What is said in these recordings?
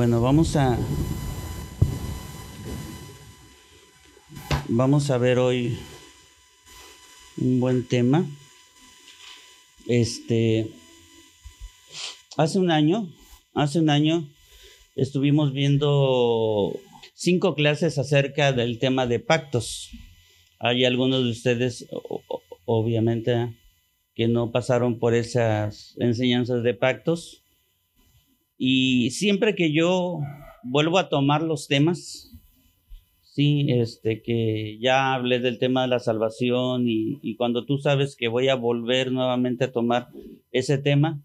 Bueno, vamos a vamos a ver hoy un buen tema. Este hace un año, hace un año estuvimos viendo cinco clases acerca del tema de pactos. Hay algunos de ustedes obviamente que no pasaron por esas enseñanzas de pactos y siempre que yo vuelvo a tomar los temas, sí, este, que ya hablé del tema de la salvación y, cuando tú sabes que voy a volver nuevamente a tomar ese tema,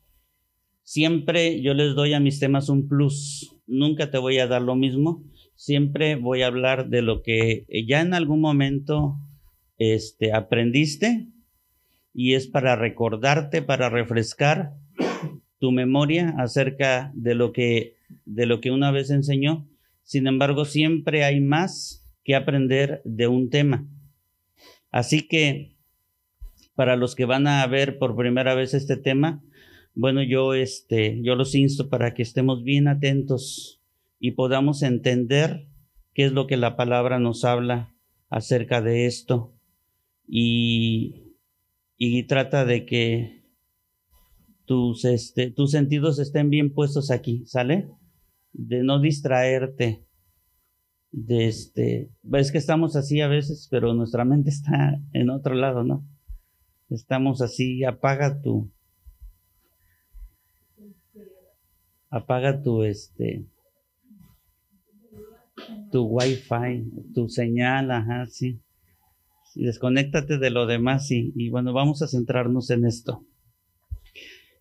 siempre yo les doy a mis temas un plus. Nunca te voy a dar lo mismo. Siempre voy a hablar de lo que ya en algún momento este, aprendiste y es para recordarte, para refrescar tu memoria acerca de lo que de lo que una vez enseñó. Sin embargo, siempre hay más que aprender de un tema. Así que para los que van a ver por primera vez este tema, bueno, yo este yo los insto para que estemos bien atentos y podamos entender qué es lo que la palabra nos habla acerca de esto y y trata de que tus, este, tus sentidos estén bien puestos aquí, ¿sale? De no distraerte. De este, ves que estamos así a veces, pero nuestra mente está en otro lado, ¿no? Estamos así, apaga tu, apaga tu, este, tu wifi, tu señal, ajá, sí. desconéctate de lo demás y, y bueno, vamos a centrarnos en esto.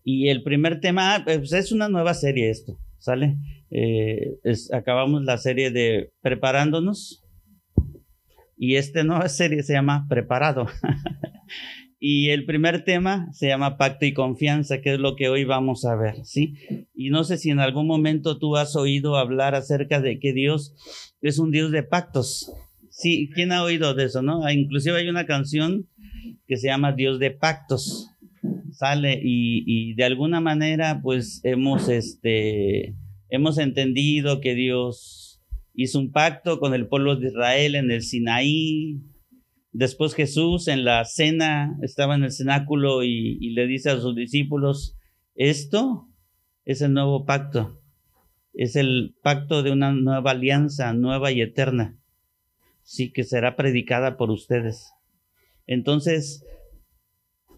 Y el primer tema, pues es una nueva serie esto, ¿sale? Eh, acabamos la serie de Preparándonos y esta nueva serie se llama Preparado. y el primer tema se llama Pacto y Confianza, que es lo que hoy vamos a ver, ¿sí? Y no sé si en algún momento tú has oído hablar acerca de que Dios es un Dios de pactos. Sí, ¿quién ha oído de eso, no? Ah, inclusive hay una canción que se llama Dios de pactos sale y, de alguna manera pues hemos, este, hemos entendido que Dios hizo un pacto con el pueblo de Israel en el Sinaí. Después Jesús en la cena estaba en el cenáculo y, y le dice a sus discípulos, esto es el nuevo pacto, es el pacto de una nueva alianza, nueva y eterna, sí que será predicada por ustedes. Entonces,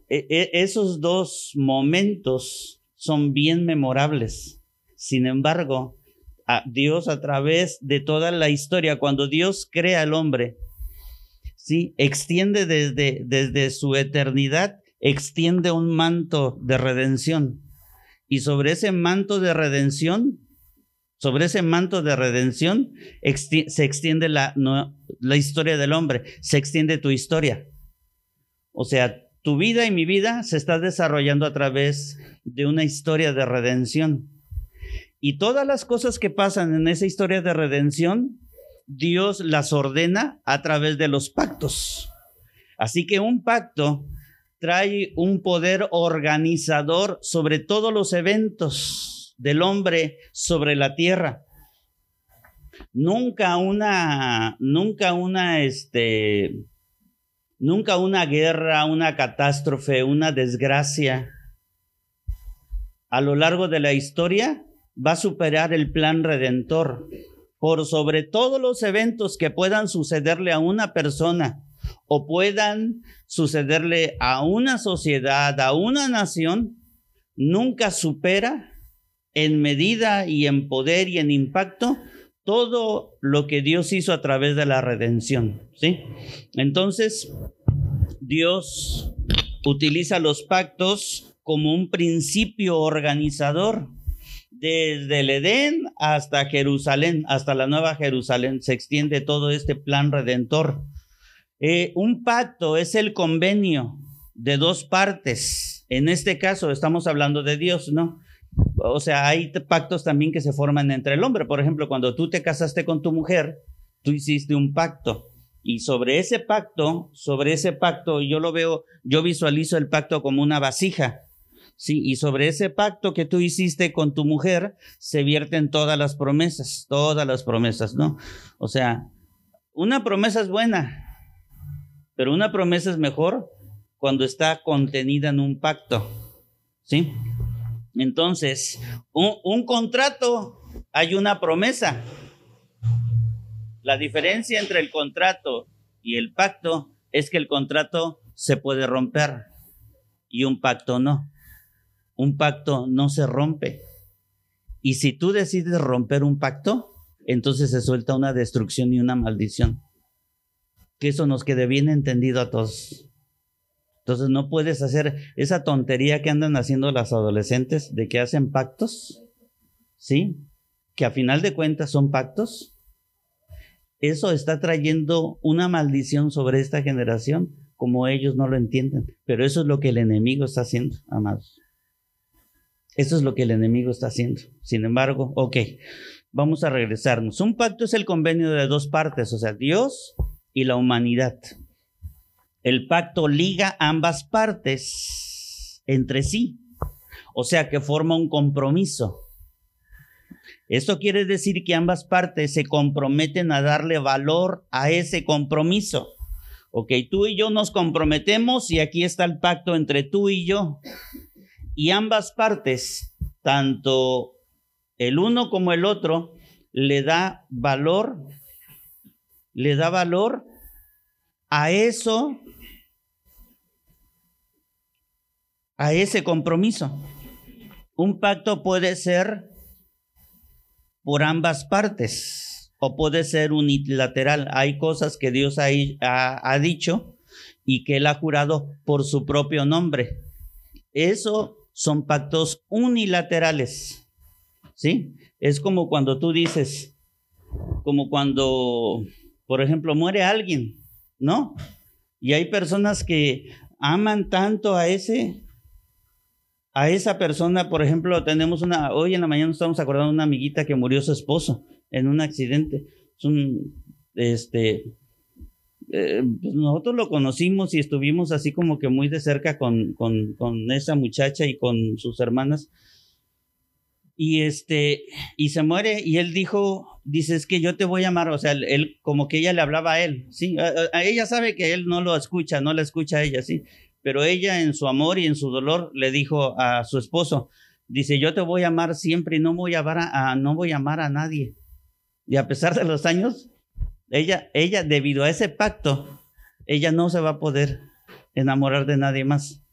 e, e, esos dos momentos son bien memorables. Sin embargo, a Dios a través de toda la historia, cuando Dios crea al hombre, ¿sí? extiende desde, desde su eternidad, extiende un manto de redención. Y sobre ese manto de redención, sobre ese manto de redención, se extiende la, la historia del hombre, se extiende tu historia. O sea, tu vida y mi vida se está desarrollando a través de una historia de redención. Y todas las cosas que pasan en esa historia de redención, Dios las ordena a través de los pactos. Así que un pacto trae un poder organizador sobre todos los eventos del hombre sobre la tierra. Nunca una, nunca una, este, Nunca una guerra, una catástrofe, una desgracia. A lo largo de la historia va a superar el plan redentor por sobre todos los eventos que puedan sucederle a una persona o puedan sucederle a una sociedad, a una nación, nunca supera en medida y en poder y en impacto todo lo que Dios hizo a través de la redención, ¿sí? Entonces, Dios utiliza los pactos como un principio organizador. Desde el Edén hasta Jerusalén, hasta la Nueva Jerusalén, se extiende todo este plan redentor. Eh, un pacto es el convenio de dos partes. En este caso estamos hablando de Dios, ¿no? O sea, hay pactos también que se forman entre el hombre. Por ejemplo, cuando tú te casaste con tu mujer, tú hiciste un pacto. Y sobre ese pacto, sobre ese pacto, yo lo veo, yo visualizo el pacto como una vasija. Sí, y sobre ese pacto que tú hiciste con tu mujer se vierten todas las promesas, todas las promesas, ¿no? O sea, una promesa es buena, pero una promesa es mejor cuando está contenida en un pacto, ¿sí? Entonces, un, contrato, hay una promesa. La diferencia entre el contrato y el pacto es que el contrato se puede romper y un pacto no. Un pacto no se rompe. Y si tú decides romper un pacto, entonces se suelta una destrucción y una maldición. Que eso nos quede bien entendido a todos. Entonces no puedes hacer esa tontería que andan haciendo las adolescentes de que hacen pactos, ¿sí? Que a final de cuentas son pactos. Eso está trayendo una maldición sobre esta generación como ellos no lo entienden. Pero eso es lo que el enemigo está haciendo, amados. Eso es lo que el enemigo está haciendo. Sin embargo, ok, vamos a regresarnos. Un pacto es el convenio de dos partes, o sea, Dios y la humanidad. El pacto liga ambas partes entre sí, o sea que forma un compromiso. Esto quiere decir que ambas partes se comprometen a darle valor a ese compromiso. Ok, tú y yo nos comprometemos y aquí está el pacto entre tú y yo. Y ambas partes, tanto el uno como el otro, le da valor, le da valor a eso, a ese compromiso. Un pacto puede ser por ambas partes o puede ser unilateral. Hay cosas que Dios ha, dicho y que Él ha jurado por su propio nombre. Eso son pactos unilaterales. ¿Sí? Es como cuando tú dices, como cuando, por ejemplo, muere alguien, ¿no? Y hay personas que aman tanto a ese, a esa persona, por ejemplo, tenemos una, hoy en la mañana estamos acordando de una amiguita que murió su esposo en un accidente. Este, eh, pues nosotros lo conocimos y estuvimos así como que muy de cerca con, con, con, esa muchacha y con sus hermanas. Y este, y se muere y él dijo, dice, es que yo te voy a amar, o sea, él, como que ella le hablaba a él, sí, ella sabe que él no lo escucha, no la escucha a ella, sí, pero ella en su amor y en su dolor le dijo a su esposo, dice, yo te voy a amar siempre y no voy a amar a no voy a amar a nadie. Y a pesar de los años, ella, ella, debido a ese pacto, ella no se va a poder enamorar de nadie más,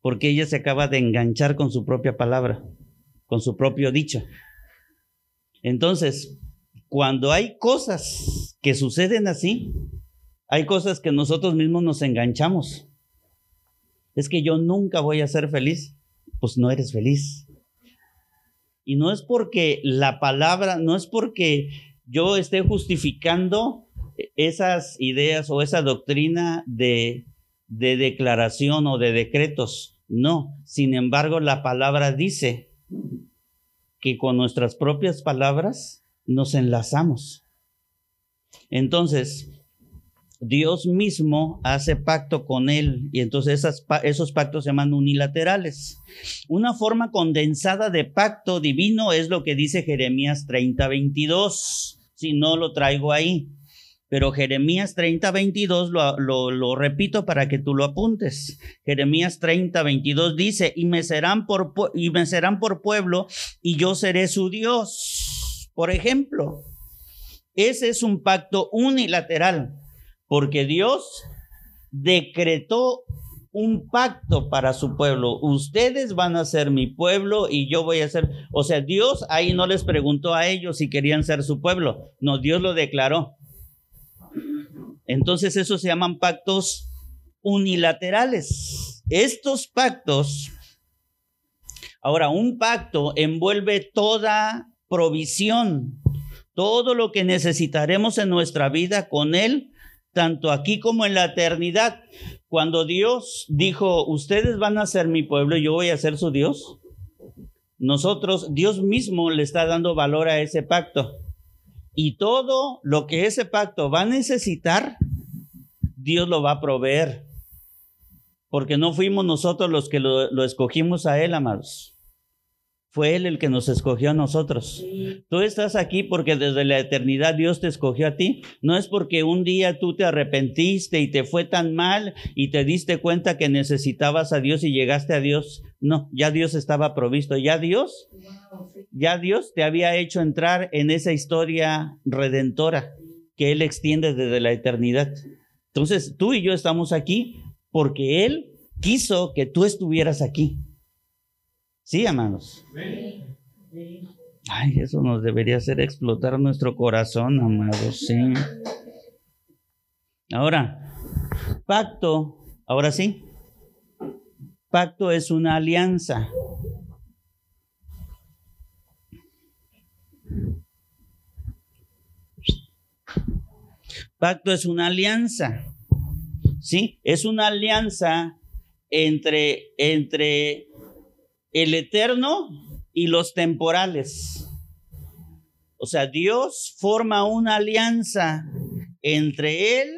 porque ella se acaba de enganchar con su propia palabra, con su propio dicho. Entonces, cuando hay cosas que suceden así, hay cosas que nosotros mismos nos enganchamos. Es que yo nunca voy a ser feliz. Pues no eres feliz. Y no es porque la palabra, no es porque yo esté justificando esas ideas o esa doctrina de, de declaración o de decretos. No, sin embargo, la palabra dice que con nuestras propias palabras nos enlazamos. Entonces, Dios mismo hace pacto con él y entonces esos pactos se llaman unilaterales. Una forma condensada de pacto divino es lo que dice Jeremías 30, 22 si no lo traigo ahí. Pero Jeremías 30, 22 lo, lo, repito para que tú lo apuntes. Jeremías 30, 22 dice, y me, serán por, y me serán por pueblo y yo seré su Dios. Por ejemplo, ese es un pacto unilateral, porque Dios decretó un pacto para su pueblo. Ustedes van a ser mi pueblo y yo voy a ser, o sea, Dios ahí no les preguntó a ellos si querían ser su pueblo, no, Dios lo declaró. Entonces esos se llaman pactos unilaterales. Estos pactos, ahora, un pacto envuelve toda provisión, todo lo que necesitaremos en nuestra vida con Él, tanto aquí como en la eternidad. Cuando Dios dijo, ustedes van a ser mi pueblo, yo voy a ser su Dios, nosotros, Dios mismo le está dando valor a ese pacto. Y todo lo que ese pacto va a necesitar, Dios lo va a proveer. porque no fuimos nosotros los que lo, lo escogimos a Él, amados. Fue Él el que nos escogió a nosotros. Tú estás aquí porque desde la eternidad Dios te escogió a ti. No es porque un día tú te arrepentiste y te fue tan mal y te diste cuenta que necesitabas a Dios y llegaste a Dios. No, ya Dios estaba provisto. Ya Dios, ya Dios te había hecho entrar en esa historia redentora que Él extiende desde la eternidad. Entonces tú y yo estamos aquí porque Él quiso que tú estuvieras aquí. Sí, amados. Ay, eso nos debería hacer explotar nuestro corazón, amados, sí. Ahora, pacto, ahora sí. Pacto es una alianza. Pacto es una alianza. ¿Sí? Es una alianza entre, entre el eterno y los temporales. O sea, Dios forma una alianza entre Él,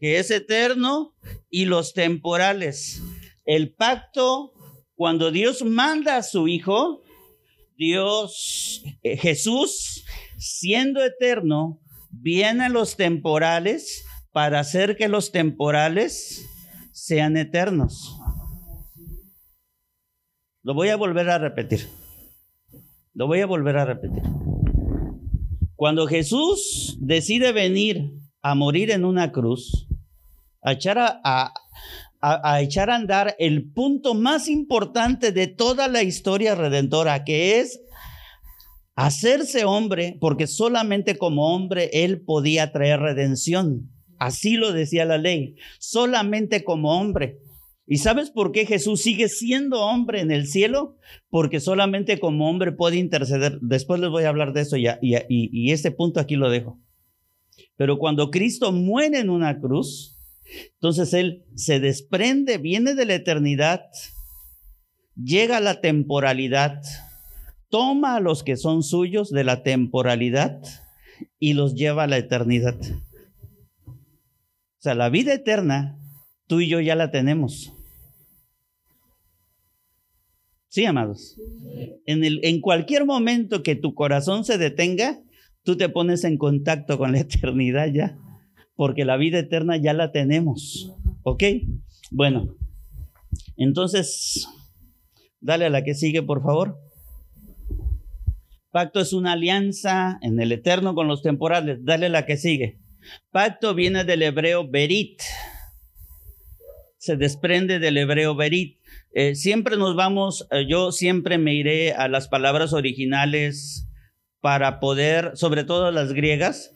que es eterno, y los temporales. El pacto, cuando Dios manda a su Hijo, Dios, eh, Jesús, siendo eterno, viene a los temporales para hacer que los temporales sean eternos. Lo voy a volver a repetir. Lo voy a volver a repetir. Cuando Jesús decide venir a morir en una cruz, a echar a, a, echar a andar el punto más importante de toda la historia redentora, que es hacerse hombre, porque solamente como hombre él podía traer redención. Así lo decía la ley, solamente como hombre. ¿Y sabes por qué Jesús sigue siendo hombre en el cielo? Porque solamente como hombre puede interceder. Después les voy a hablar de eso ya, y, y, este punto aquí lo dejo. Pero cuando Cristo muere en una cruz, entonces Él se desprende, viene de la eternidad, llega a la temporalidad, toma a los que son suyos de la temporalidad y los lleva a la eternidad. O sea, la vida eterna, tú y yo ya la tenemos. Sí, amados. En, el, en cualquier momento que tu corazón se detenga, tú te pones en contacto con la eternidad ya, porque la vida eterna ya la tenemos. ¿Ok? Bueno, entonces, dale a la que sigue, por favor. Pacto es una alianza en el eterno con los temporales. Dale a la que sigue. Pacto viene del hebreo berit. Se desprende del hebreo berit. Eh, siempre nos vamos, eh, yo siempre me iré a las palabras originales para poder, sobre todo las griegas,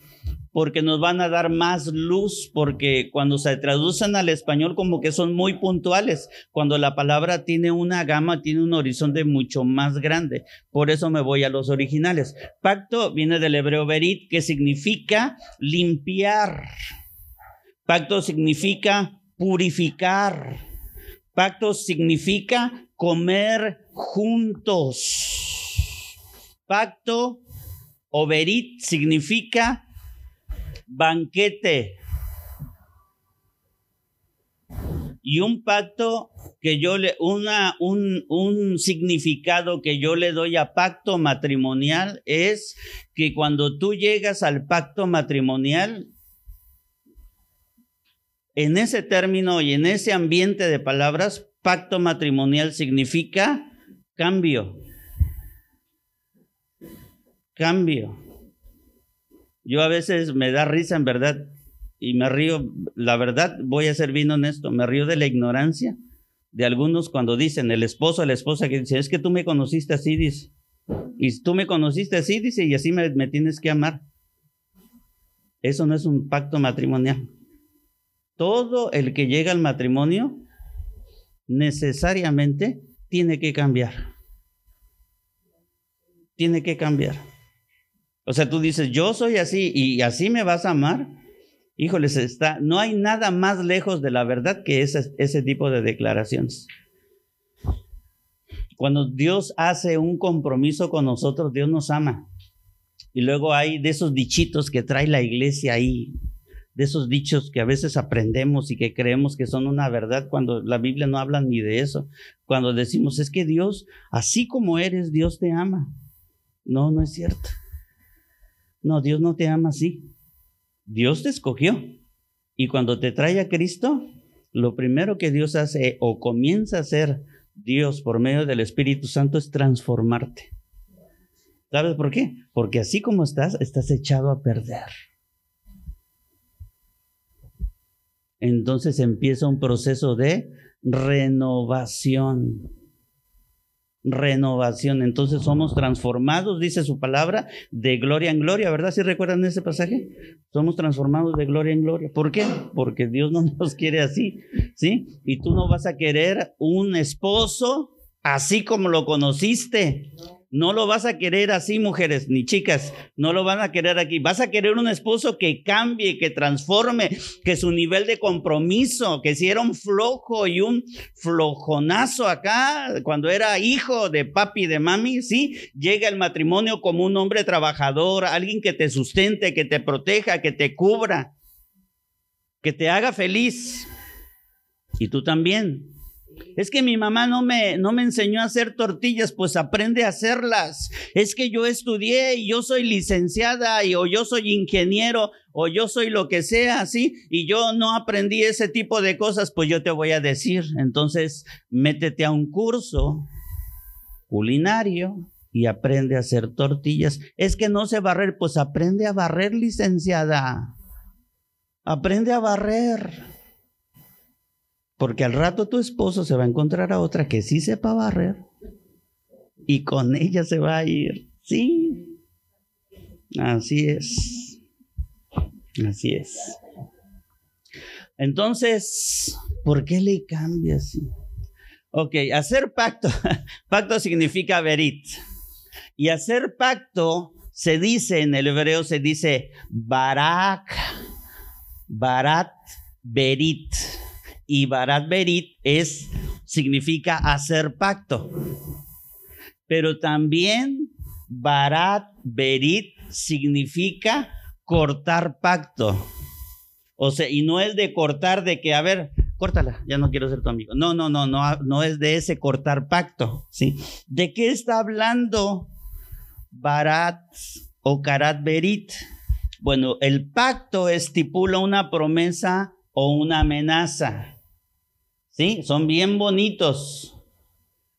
porque nos van a dar más luz, porque cuando se traducen al español como que son muy puntuales, cuando la palabra tiene una gama, tiene un horizonte mucho más grande. Por eso me voy a los originales. Pacto viene del hebreo berit, que significa limpiar. Pacto significa purificar. Pacto significa comer juntos. Pacto o verit significa banquete. Y un pacto que yo le, una, un, un significado que yo le doy a pacto matrimonial es que cuando tú llegas al pacto matrimonial, en ese término y en ese ambiente de palabras, pacto matrimonial significa cambio. Cambio. Yo a veces me da risa en verdad y me río, la verdad, voy a ser bien honesto, me río de la ignorancia de algunos cuando dicen el esposo, la esposa que dice, es que tú me conociste así, dice. Y tú me conociste así, dice, y así me tienes que amar. Eso no es un pacto matrimonial todo el que llega al matrimonio necesariamente tiene que cambiar. Tiene que cambiar. O sea, tú dices, yo soy así y así me vas a amar. Híjoles, está, no hay nada más lejos de la verdad que ese, ese tipo de declaraciones. Cuando Dios hace un compromiso con nosotros, Dios nos ama. Y luego hay de esos dichitos que trae la iglesia ahí, de esos dichos que a veces aprendemos y que creemos que son una verdad cuando la Biblia no habla ni de eso. Cuando decimos, es que Dios, así como eres, Dios te ama. No, no es cierto. No, Dios no te ama así. Dios te escogió. Y cuando te trae a Cristo, lo primero que Dios hace o comienza a hacer Dios por medio del Espíritu Santo es transformarte. ¿Sabes por qué? Porque así como estás, estás echado a perder. Entonces empieza un proceso de renovación renovación. Entonces somos transformados, dice su palabra, de gloria en gloria, ¿verdad? ¿Sí recuerdan ese pasaje? Somos transformados de gloria en gloria. ¿Por qué? Porque Dios no nos quiere así, ¿sí? Y tú no vas a querer un esposo así como lo conociste. No lo vas a querer así, mujeres ni chicas. No lo van a querer aquí. Vas a querer un esposo que cambie, que transforme, que su nivel de compromiso, que si era un flojo y un flojonazo acá, cuando era hijo de papi y de mami, sí, llega el matrimonio como un hombre trabajador, alguien que te sustente, que te proteja, que te cubra, que te haga feliz. Y tú también. Es que mi mamá no me, no me enseñó a hacer tortillas, pues aprende a hacerlas. Es que yo estudié y yo soy licenciada y, o yo soy ingeniero o yo soy lo que sea, ¿sí? Y yo no aprendí ese tipo de cosas, pues yo te voy a decir. Entonces, métete a un curso culinario y aprende a hacer tortillas. Es que no sé barrer, pues aprende a barrer, licenciada. Aprende a barrer. Porque al rato tu esposo se va a encontrar a otra que sí sepa barrer y con ella se va a ir. Sí, así es. Así es. Entonces, ¿por qué le cambias? Ok, hacer pacto. Pacto significa verit. Y hacer pacto se dice en el hebreo, se dice barak, barat, berit y Barat Berit es, significa hacer pacto. Pero también Barat Berit significa cortar pacto. O sea, y no es de cortar de que, a ver, córtala, ya no quiero ser tu amigo. No, no, no, no, no es de ese cortar pacto, ¿sí? ¿De qué está hablando Barat o Karat Berit? Bueno, el pacto estipula una promesa o una amenaza. ¿Sí? Son bien bonitos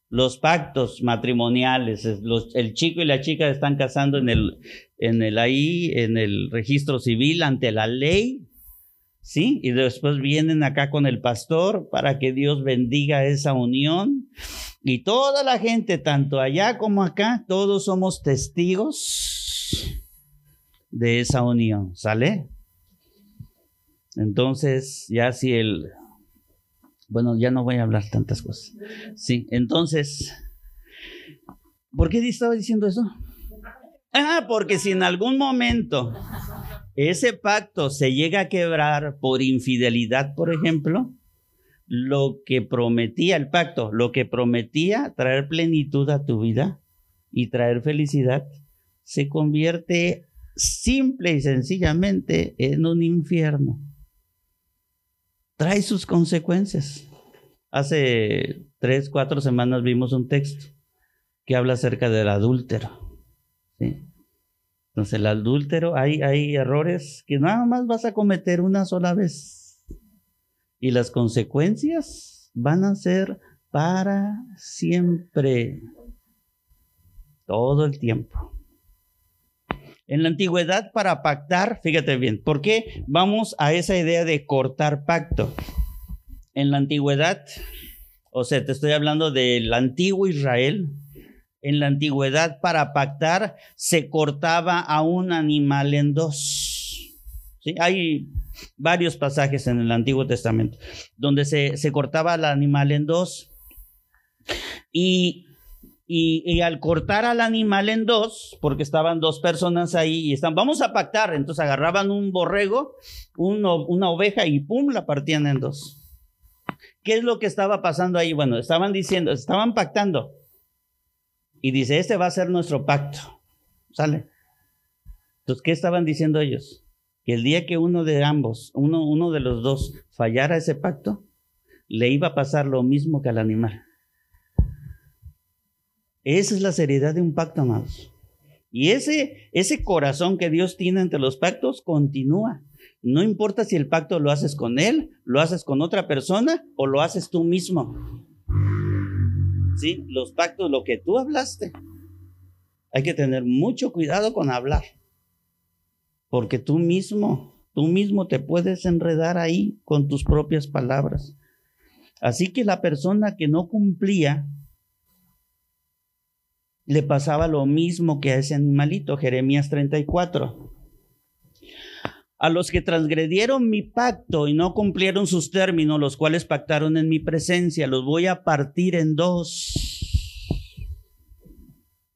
los pactos matrimoniales. el chico y la chica están casando en el, en el ahí, en el registro civil ante la ley. ¿Sí? Y después vienen acá con el pastor para que Dios bendiga esa unión. Y toda la gente, tanto allá como acá, todos somos testigos de esa unión. ¿Sale? Entonces, ya si el bueno, ya no voy a hablar tantas cosas. Sí, entonces, ¿por qué estaba diciendo eso? Ah, porque si en algún momento ese pacto se llega a quebrar por infidelidad, por ejemplo, lo que prometía el pacto, lo que prometía traer plenitud a tu vida y traer felicidad, se convierte simple y sencillamente en un infierno trae sus consecuencias. Hace tres, cuatro semanas vimos un texto que habla acerca del adúltero. Entonces el adúltero, hay, hay errores que nada más vas a cometer una sola vez. Y las consecuencias van a ser para siempre. Todo el tiempo. En la antigüedad para pactar, fíjate bien, ¿por qué vamos a esa idea de cortar pacto? En la antigüedad, o sea, te estoy hablando del antiguo Israel, en la antigüedad para pactar se cortaba a un animal en dos. Hay varios pasajes en el Antiguo Testamento donde se, se cortaba al animal en dos. Y y, al cortar al animal en dos, porque estaban dos personas ahí y están, vamos a pactar, entonces agarraban un borrego, una oveja y pum, la partían en dos. ¿Qué es lo que estaba pasando ahí? Bueno, estaban diciendo, estaban pactando. Y dice, este va a ser nuestro pacto. ¿Sale? Entonces, ¿qué estaban diciendo ellos? que el día que uno de ambos, uno, uno de los dos fallara ese pacto, le iba a pasar lo mismo que al animal. Esa es la seriedad de un pacto, amados. Y ese, ese corazón que Dios tiene entre los pactos continúa. No importa si el pacto lo haces con Él, lo haces con otra persona o lo haces tú mismo. ¿Sí? Los pactos, lo que tú hablaste. Hay que tener mucho cuidado con hablar. Porque tú mismo, tú mismo te puedes enredar ahí con tus propias palabras. Así que la persona que no cumplía le pasaba lo mismo que a ese animalito, Jeremías 34. A los que transgredieron mi pacto y no cumplieron sus términos, los cuales pactaron en mi presencia, los voy a partir en dos.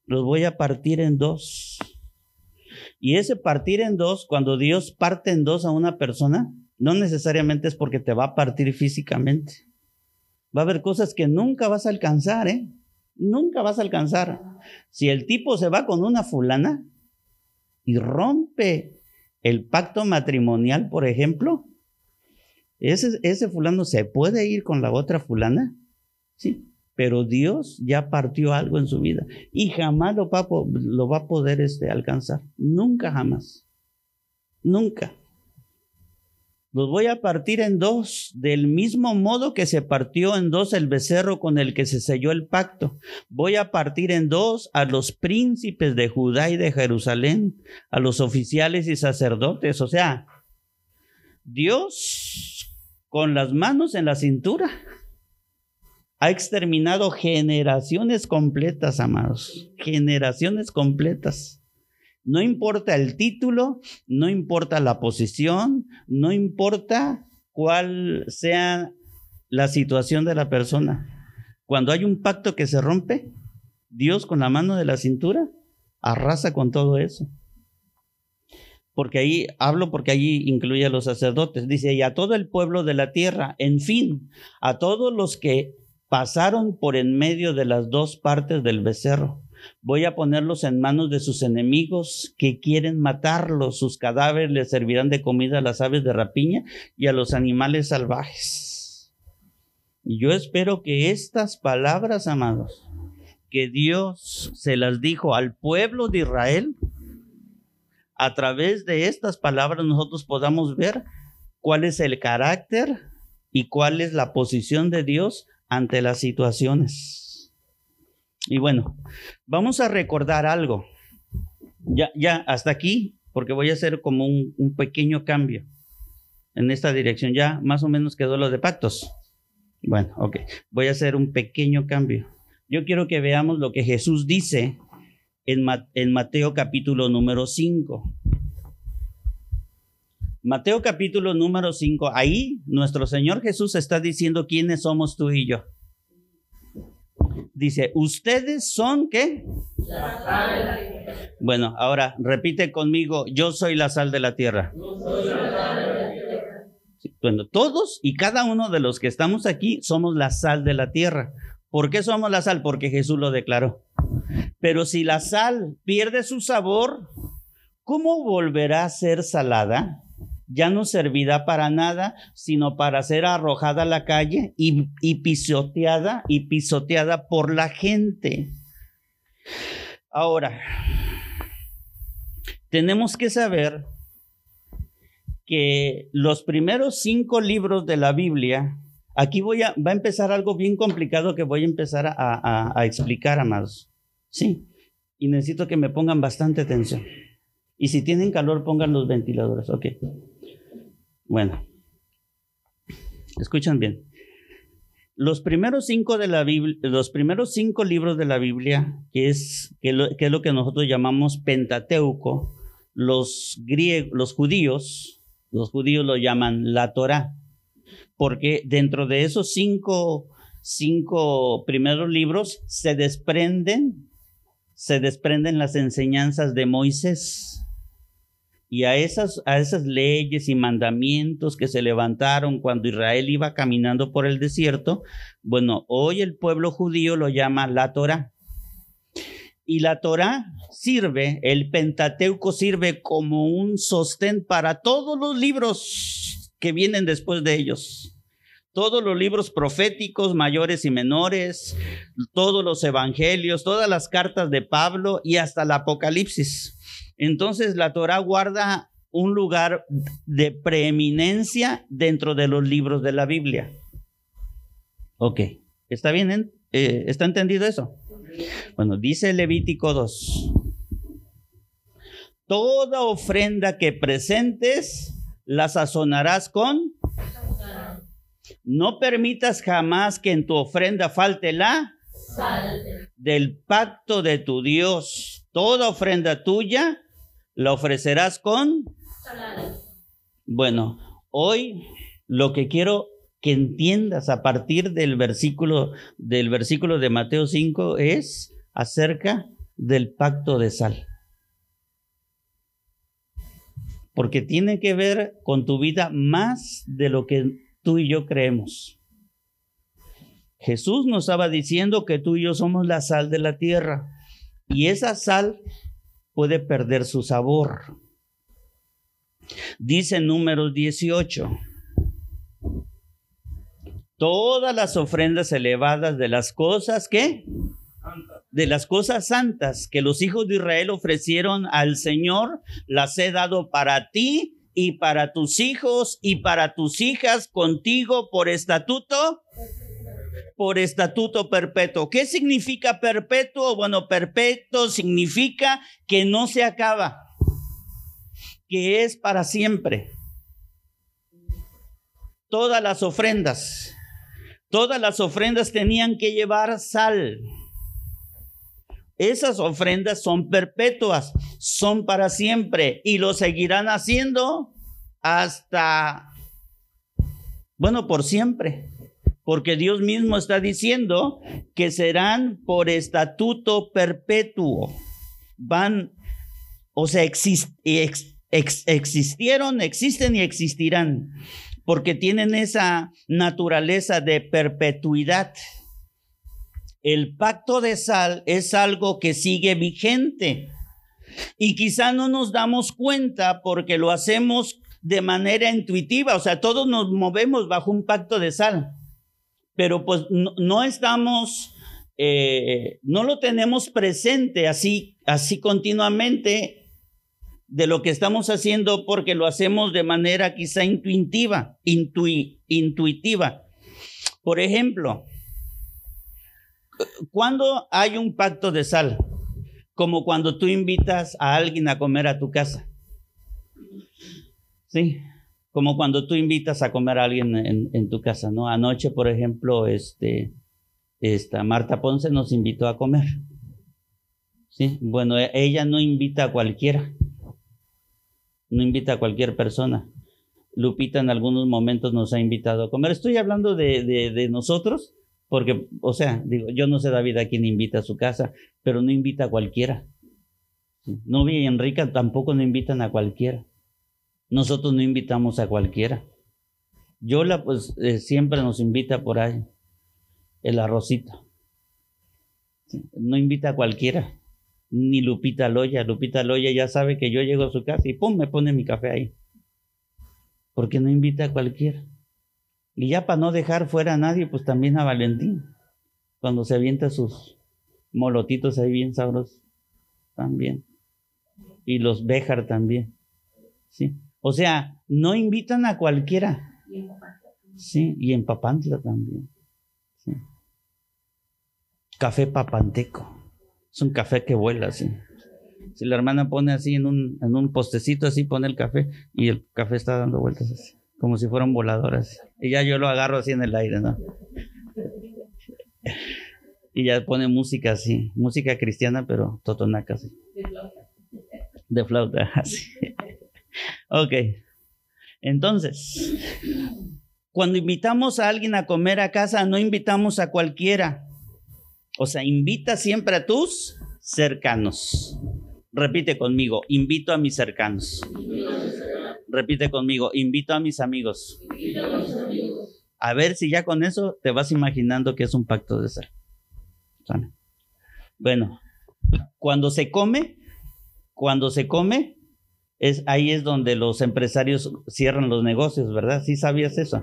Los voy a partir en dos. Y ese partir en dos, cuando Dios parte en dos a una persona, no necesariamente es porque te va a partir físicamente. Va a haber cosas que nunca vas a alcanzar, ¿eh? Nunca vas a alcanzar. Si el tipo se va con una fulana y rompe el pacto matrimonial, por ejemplo, ese, ese fulano se puede ir con la otra fulana, sí, pero Dios ya partió algo en su vida y jamás lo va, lo va a poder este, alcanzar. Nunca, jamás. Nunca. Los voy a partir en dos, del mismo modo que se partió en dos el becerro con el que se selló el pacto. Voy a partir en dos a los príncipes de Judá y de Jerusalén, a los oficiales y sacerdotes. O sea, Dios con las manos en la cintura ha exterminado generaciones completas, amados, generaciones completas. No importa el título, no importa la posición, no importa cuál sea la situación de la persona. Cuando hay un pacto que se rompe, Dios con la mano de la cintura arrasa con todo eso. Porque ahí hablo porque allí incluye a los sacerdotes. Dice, y a todo el pueblo de la tierra, en fin, a todos los que pasaron por en medio de las dos partes del becerro Voy a ponerlos en manos de sus enemigos que quieren matarlos. Sus cadáveres les servirán de comida a las aves de rapiña y a los animales salvajes. Y yo espero que estas palabras, amados, que Dios se las dijo al pueblo de Israel, a través de estas palabras nosotros podamos ver cuál es el carácter y cuál es la posición de Dios ante las situaciones. Y bueno, vamos a recordar algo. Ya, ya, hasta aquí, porque voy a hacer como un, un pequeño cambio en esta dirección. Ya más o menos quedó lo de pactos. Bueno, ok. Voy a hacer un pequeño cambio. Yo quiero que veamos lo que Jesús dice en, en Mateo capítulo número 5. Mateo capítulo número 5. Ahí nuestro Señor Jesús está diciendo quiénes somos tú y yo. Dice, ustedes son qué? La sal de la tierra. Bueno, ahora repite conmigo, yo soy la sal de la tierra. Yo soy la sal de la tierra. bueno, todos y cada uno de los que estamos aquí somos la sal de la tierra. ¿Por qué somos la sal? Porque Jesús lo declaró. Pero si la sal pierde su sabor, ¿cómo volverá a ser salada? Ya no servirá para nada, sino para ser arrojada a la calle y, pisoteada y pisoteada por la gente. Ahora, tenemos que saber que los primeros cinco libros de la Biblia, aquí voy a, va a empezar algo bien complicado que voy a empezar a, a, a explicar, amados. Sí, y necesito que me pongan bastante atención. Y si tienen calor, pongan los ventiladores, ok. Bueno, escuchan bien. Los primeros cinco de la Biblia, los primeros cinco libros de la Biblia, que es, que es lo que nosotros llamamos Pentateuco, los griegos, los judíos, los judíos lo llaman la Torah, porque dentro de esos cinco, cinco primeros libros se desprenden, se desprenden las enseñanzas de Moisés y a esas, a esas leyes y mandamientos que se levantaron cuando Israel iba caminando por el desierto, bueno, hoy el pueblo judío lo llama la Torah. Y la Torah sirve, el Pentateuco sirve como un sostén para todos los libros que vienen después de ellos. Todos los libros proféticos mayores y menores, todos los evangelios, todas las cartas de Pablo y hasta el Apocalipsis. Entonces la Torah guarda un lugar de preeminencia dentro de los libros de la Biblia. Ok, ¿está bien? Eh, ¿Está entendido eso? Bueno, dice Levítico 2. Toda ofrenda que presentes la sazonarás con... No permitas jamás que en tu ofrenda falte la sal del pacto de tu Dios. Toda ofrenda tuya la ofrecerás con bueno, hoy lo que quiero que entiendas a partir del versículo del versículo de Mateo 5 es acerca del pacto de sal. Porque tiene que ver con tu vida más de lo que tú y yo creemos. Jesús nos estaba diciendo que tú y yo somos la sal de la tierra y esa sal puede perder su sabor. Dice números 18. Todas las ofrendas elevadas de las cosas que de las cosas santas que los hijos de Israel ofrecieron al Señor, las he dado para ti y para tus hijos y para tus hijas contigo por estatuto por estatuto perpetuo. ¿Qué significa perpetuo? Bueno, perpetuo significa que no se acaba que es para siempre. Todas las ofrendas, todas las ofrendas tenían que llevar sal. Esas ofrendas son perpetuas, son para siempre y lo seguirán haciendo hasta, bueno, por siempre. Porque Dios mismo está diciendo que serán por estatuto perpetuo. Van, o sea, existieron, existen y existirán, porque tienen esa naturaleza de perpetuidad. El pacto de sal es algo que sigue vigente y quizá no nos damos cuenta porque lo hacemos de manera intuitiva, o sea, todos nos movemos bajo un pacto de sal, pero pues no, estamos, eh, no lo tenemos presente así, así continuamente de lo que estamos haciendo porque lo hacemos de manera quizá intuitiva, intuitiva. Por ejemplo, cuando hay un pacto de sal, como cuando tú invitas a alguien a comer a tu casa. Sí, como cuando tú invitas a comer a alguien en, tu casa, ¿no? Anoche, por ejemplo, este, esta Marta Ponce nos invitó a comer. Sí, bueno, e, ella no invita a cualquiera no invita a cualquier persona. Lupita en algunos momentos nos ha invitado a comer. Estoy hablando de, nosotros, porque, o sea, digo, yo no sé David a quién invita a su casa, pero no invita a cualquiera. Novia y Enrica tampoco no invitan a cualquiera. Nosotros no invitamos a cualquiera. Yola, pues, eh, siempre nos invita por ahí. El arrocito. No invita a cualquiera ni Lupita Loya. Lupita Loya ya sabe que yo llego a su casa y pum, me pone mi café ahí. Porque no invita a cualquiera. Y ya para no dejar fuera a nadie, pues también a Valentín. Cuando se avienta sus molotitos ahí bien sabrosos. También. Y los Béjar también. Sí. O sea, no invitan a cualquiera. Sí, y en Papantla también. Sí. Café papanteco. Es un café que vuela así. Si la hermana pone así en un, en un postecito así, pone el café y el café está dando vueltas así, como si fueran voladoras. Y ya yo lo agarro así en el aire, ¿no? Y ya pone música así, música cristiana, pero totonaca así. De flauta, así. Ok. Entonces, cuando invitamos a alguien a comer a casa, no invitamos a cualquiera. O sea, invita siempre a tus cercanos. Repite conmigo, invito a mis cercanos. Repite conmigo, invito a mis amigos. A ver si ya con eso te vas imaginando que es un pacto de ser. Bueno, Cuando se come, cuando se come, es, ahí es donde los empresarios cierran los negocios, ¿verdad? ¿Sí sabías eso?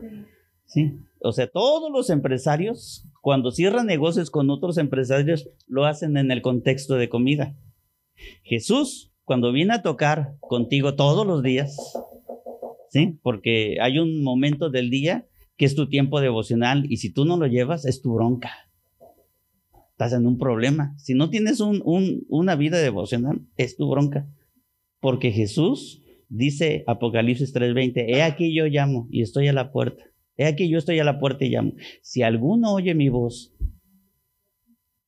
Sí. O sea, todos los empresarios, cuando cierran negocios con otros empresarios, lo hacen en el contexto de comida. Jesús, cuando viene a tocar contigo todos los días, ¿sí? Porque hay un momento del día que es tu tiempo devocional y si tú no lo llevas, es tu bronca. Estás en un problema. Si no tienes un, una vida devocional, es tu bronca. Porque Jesús dice Apocalipsis 3:20, he aquí yo llamo y estoy a la puerta. He aquí yo estoy a la puerta y llamo. Si alguno oye mi voz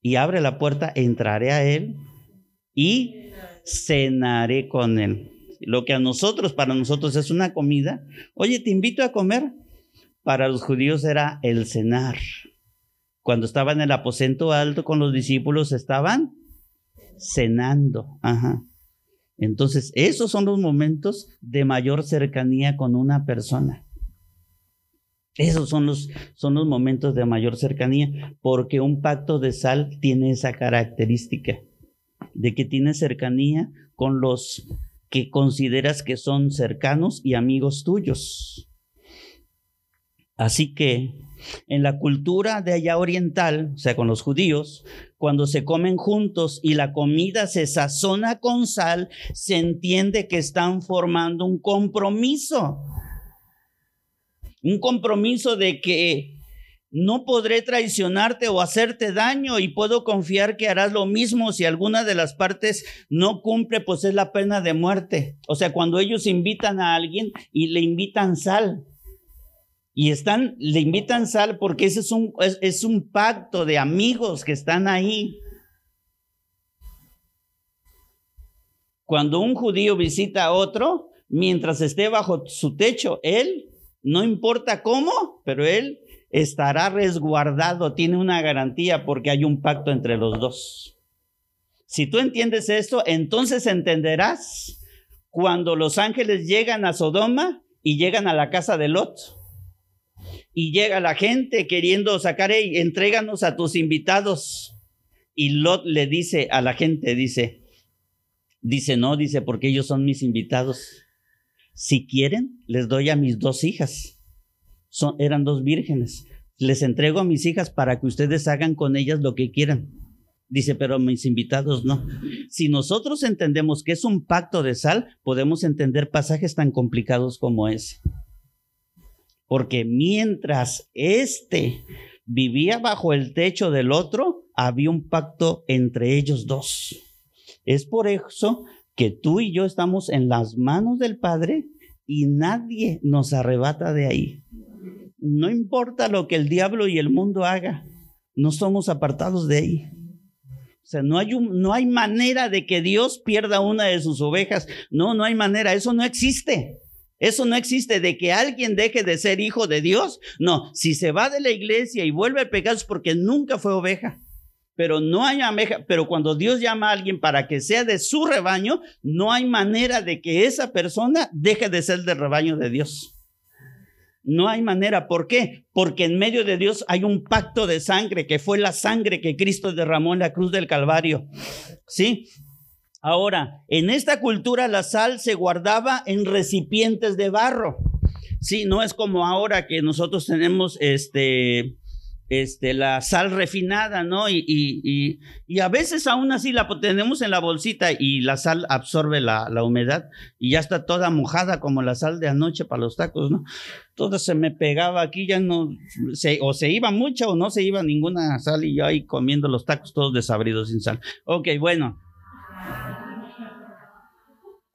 y abre la puerta, entraré a él y cenaré con él. Lo que a nosotros, para nosotros es una comida. Oye, te invito a comer. Para los judíos era el cenar. Cuando estaban en el aposento alto con los discípulos, estaban cenando. Ajá. Entonces, esos son los momentos de mayor cercanía con una persona. Esos son los, son los momentos de mayor cercanía, porque un pacto de sal tiene esa característica de que tiene cercanía con los que consideras que son cercanos y amigos tuyos. Así que en la cultura de allá oriental, o sea, con los judíos, cuando se comen juntos y la comida se sazona con sal, se entiende que están formando un compromiso. Un compromiso de que no podré traicionarte o hacerte daño y puedo confiar que harás lo mismo si alguna de las partes no cumple, pues es la pena de muerte. O sea, cuando ellos invitan a alguien y le invitan sal. Y están, le invitan sal porque ese es un, es un pacto de amigos que están ahí. Cuando un judío visita a otro, mientras esté bajo su techo, él, no importa cómo, pero él estará resguardado, tiene una garantía porque hay un pacto entre los dos. Si tú entiendes esto, entonces entenderás cuando los ángeles llegan a Sodoma y llegan a la casa de Lot. Y llega la gente queriendo sacar, hey, entréganos a tus invitados. Y Lot le dice a la gente, dice, dice, no, dice, porque ellos son mis invitados. Si quieren, les doy a mis dos hijas eran dos vírgenes. Les entrego a mis hijas para que ustedes hagan con ellas lo que quieran. Dice, pero mis invitados no. Si nosotros entendemos que es un pacto de sal, podemos entender pasajes tan complicados como ese. Porque mientras este vivía bajo el techo del otro, había un pacto entre ellos dos. Es por eso que tú y yo estamos en las manos del Padre y nadie nos arrebata de ahí no importa lo que el diablo y el mundo haga, no somos apartados de ahí. O sea, no hay, no hay manera de que Dios pierda una de sus ovejas. No, no hay manera. Eso no existe. Eso no existe de que alguien deje de ser hijo de Dios. No, si se va de la iglesia y vuelve al pecado es porque nunca fue oveja. Pero no hay ameja, pero cuando Dios llama a alguien para que sea de su rebaño, no hay manera de que esa persona deje de ser del rebaño de Dios. No hay manera. ¿Por qué? Porque en medio de Dios hay un pacto de sangre, que fue la sangre que Cristo derramó en la cruz del Calvario. ¿Sí? Ahora, en esta cultura la sal se guardaba en recipientes de barro. Sí, no es como ahora que nosotros tenemos este este, la sal refinada, ¿no? Y, y, y, a veces aún así la tenemos en la bolsita y la sal absorbe la, la, humedad y ya está toda mojada como la sal de anoche para los tacos, ¿no? Todo se me pegaba aquí, ya no, se, o se iba mucha o no se iba ninguna sal y yo ahí comiendo los tacos todos desabridos sin sal. Ok, bueno.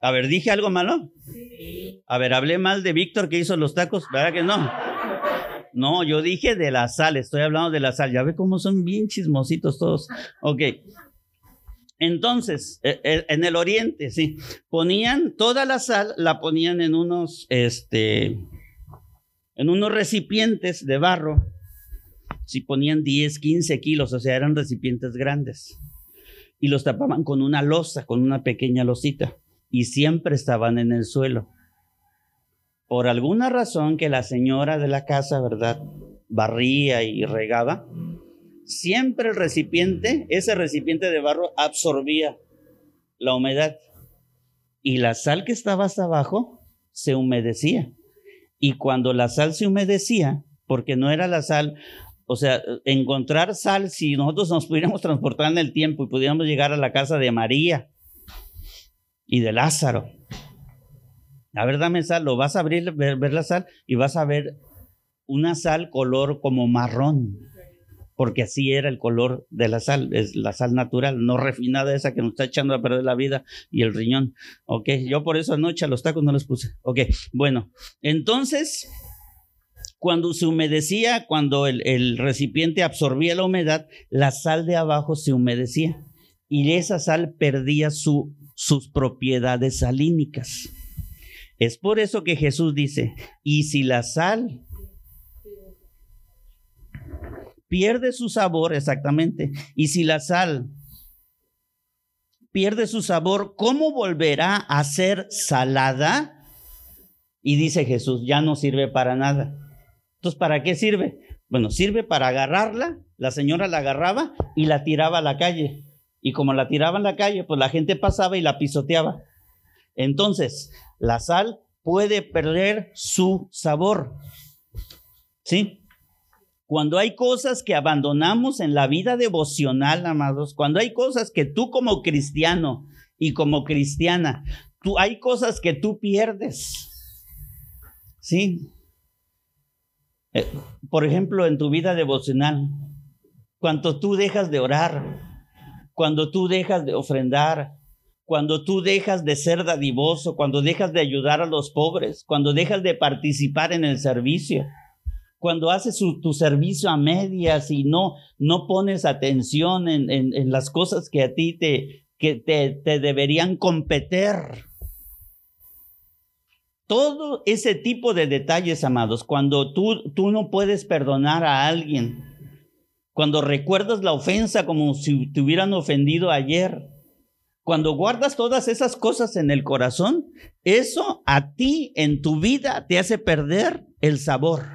A ver, ¿dije algo malo? A ver, hablé mal de Víctor que hizo los tacos, ¿verdad que no? No, yo dije de la sal, estoy hablando de la sal. Ya ve cómo son bien chismositos todos. Ok. Entonces, e, e, en el oriente, sí, ponían toda la sal, la ponían en unos, este, en unos recipientes de barro. Si ponían 10, 15 kilos, o sea, eran recipientes grandes. Y los tapaban con una losa, con una pequeña losita. Y siempre estaban en el suelo por alguna razón que la señora de la casa, ¿verdad? Barría y regaba, siempre el recipiente, ese recipiente de barro absorbía la humedad y la sal que estaba hasta abajo se humedecía. Y cuando la sal se humedecía, porque no era la sal, o sea, encontrar sal, si nosotros nos pudiéramos transportar en el tiempo y pudiéramos llegar a la casa de María y de Lázaro. A ver, dame sal, lo vas a abrir, ver, la sal y vas a ver una sal color como marrón porque así era el color de la sal, es la sal natural, no refinada esa que nos está echando a perder la vida y el riñón. Ok, yo por eso anoche a los tacos no los puse. Ok, bueno, entonces, cuando se humedecía, cuando el, recipiente absorbía la humedad, la sal de abajo se humedecía y esa sal perdía su, sus propiedades salínicas. Es por eso que Jesús dice, y si la sal pierde su sabor, exactamente. Y si la sal pierde su sabor, ¿cómo volverá a ser salada? Y dice Jesús, ya no sirve para nada. Entonces, ¿para qué sirve? Bueno, sirve para agarrarla, la señora la agarraba y la tiraba a la calle. Y como la tiraba en la calle, pues la gente pasaba y la pisoteaba. Entonces, la sal puede perder su sabor. ¿Sí? Cuando hay cosas que abandonamos en la vida devocional, amados, cuando hay cosas que tú como cristiano y como cristiana, tú, hay cosas que tú pierdes. ¿Sí? Eh, por ejemplo, en tu vida devocional, cuando tú dejas de orar, cuando tú dejas de ofrendar, cuando tú dejas de ser dadivoso, cuando dejas de ayudar a los pobres, cuando dejas de participar en el servicio cuando haces tu servicio a medias y no, no pones atención en, en, las cosas que a ti te, que te, te deberían competir. Todo ese tipo de detalles, amados, cuando tú, tú no puedes perdonar a alguien, cuando recuerdas la ofensa como si te hubieran ofendido ayer, cuando guardas todas esas cosas en el corazón, eso a ti en tu vida te hace perder el sabor.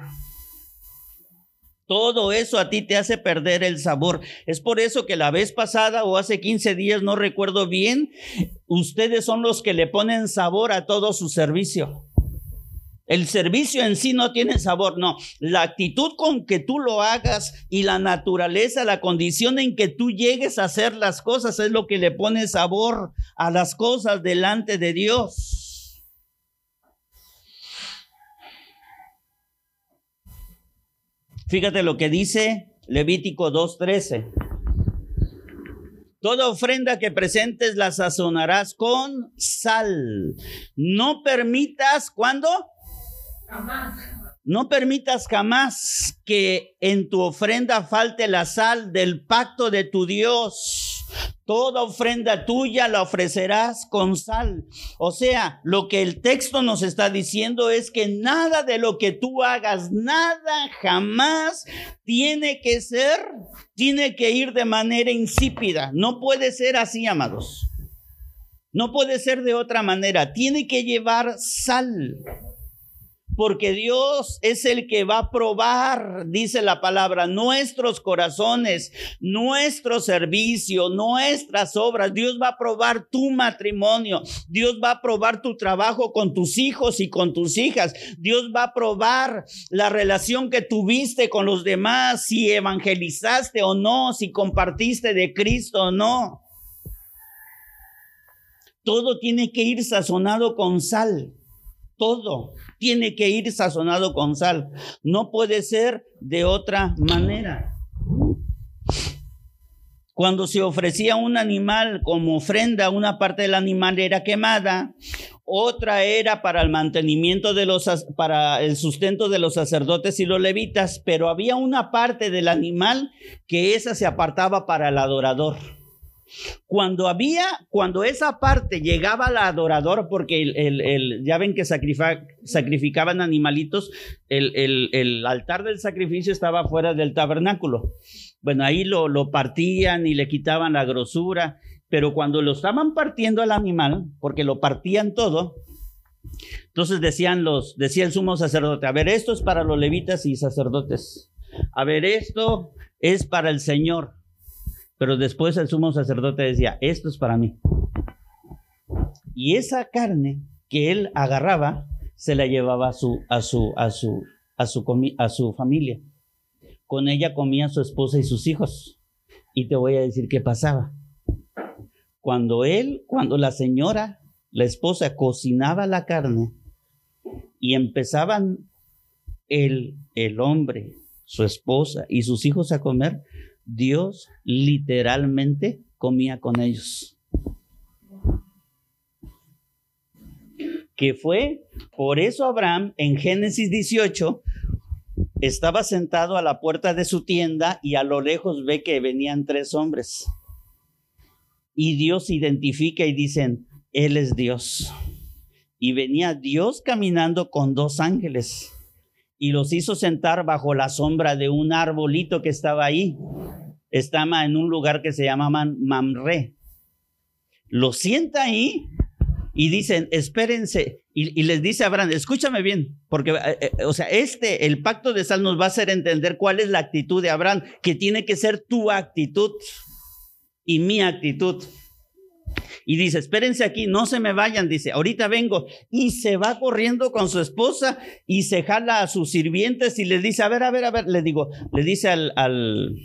Todo eso a ti te hace perder el sabor. Es por eso que la vez pasada o hace 15 días, no recuerdo bien, ustedes son los que le ponen sabor a todo su servicio. El servicio en sí no tiene sabor, no. La actitud con que tú lo hagas y la naturaleza, la condición en que tú llegues a hacer las cosas es lo que le pone sabor a las cosas delante de Dios. Fíjate lo que dice Levítico 2.13. Toda ofrenda que presentes la sazonarás con sal. No permitas, ¿cuándo? No permitas jamás que en tu ofrenda falte la sal del pacto de tu Dios Toda ofrenda tuya la ofrecerás con sal. O sea, lo que el texto nos está diciendo es que nada de lo que tú hagas, nada jamás tiene que ser, tiene que ir de manera insípida. No puede ser así, amados. No puede ser de otra manera. Tiene que llevar sal porque Dios es el que va a probar, dice la palabra, nuestros corazones, nuestro servicio, nuestras obras. Dios va a probar tu matrimonio, Dios va a probar tu trabajo con tus hijos y con tus hijas, Dios va a probar la relación que tuviste con los demás, si evangelizaste o no, si compartiste de Cristo o no. Todo tiene que ir sazonado con sal todo tiene que ir sazonado con sal. No puede ser de otra manera. Cuando se ofrecía un animal como ofrenda, una parte del animal era quemada, otra era para el mantenimiento de los, para el sustento de los sacerdotes y los levitas, pero había una parte del animal que esa se apartaba para el adorador. Cuando había, cuando esa parte llegaba al adorador, porque ya ven que sacrificaban animalitos, el, altar del sacrificio estaba fuera del tabernáculo. Bueno, ahí lo, lo partían y le quitaban la grosura, pero cuando lo estaban partiendo al animal, porque lo partían todo, entonces decían los, decía el sumo sacerdote, a ver, esto es para los levitas y sacerdotes. A ver, esto es para el Señor. Pero después el sumo sacerdote decía, esto es para mí. Y esa carne que él agarraba se la llevaba a su, a su, a su, a su, a su familia. Con ella comía su esposa y sus hijos. Y te voy a decir qué pasaba. Cuando él, cuando la señora, la esposa, cocinaba la carne y empezaban el, el hombre, su esposa y sus hijos a comer, Dios literalmente comía con ellos. Que fue, por eso Abraham en Génesis 18 estaba sentado a la puerta de su tienda y a lo lejos ve que venían tres hombres. Y Dios identifica y dicen, Él es Dios. Y venía Dios caminando con dos ángeles y los hizo sentar bajo la sombra de un arbolito que estaba ahí. Estaba en un lugar que se llama Mamre. Lo sienta ahí y dicen, espérense. Y, les dice Abraham, escúchame bien, porque, eh, eh, o sea, este, el pacto de sal nos va a hacer entender cuál es la actitud de Abraham, que tiene que ser tu actitud y mi actitud. Y dice, espérense aquí, no se me vayan, dice, ahorita vengo. Y se va corriendo con su esposa y se jala a sus sirvientes y les dice, a ver, a ver, a ver, le digo, le dice al,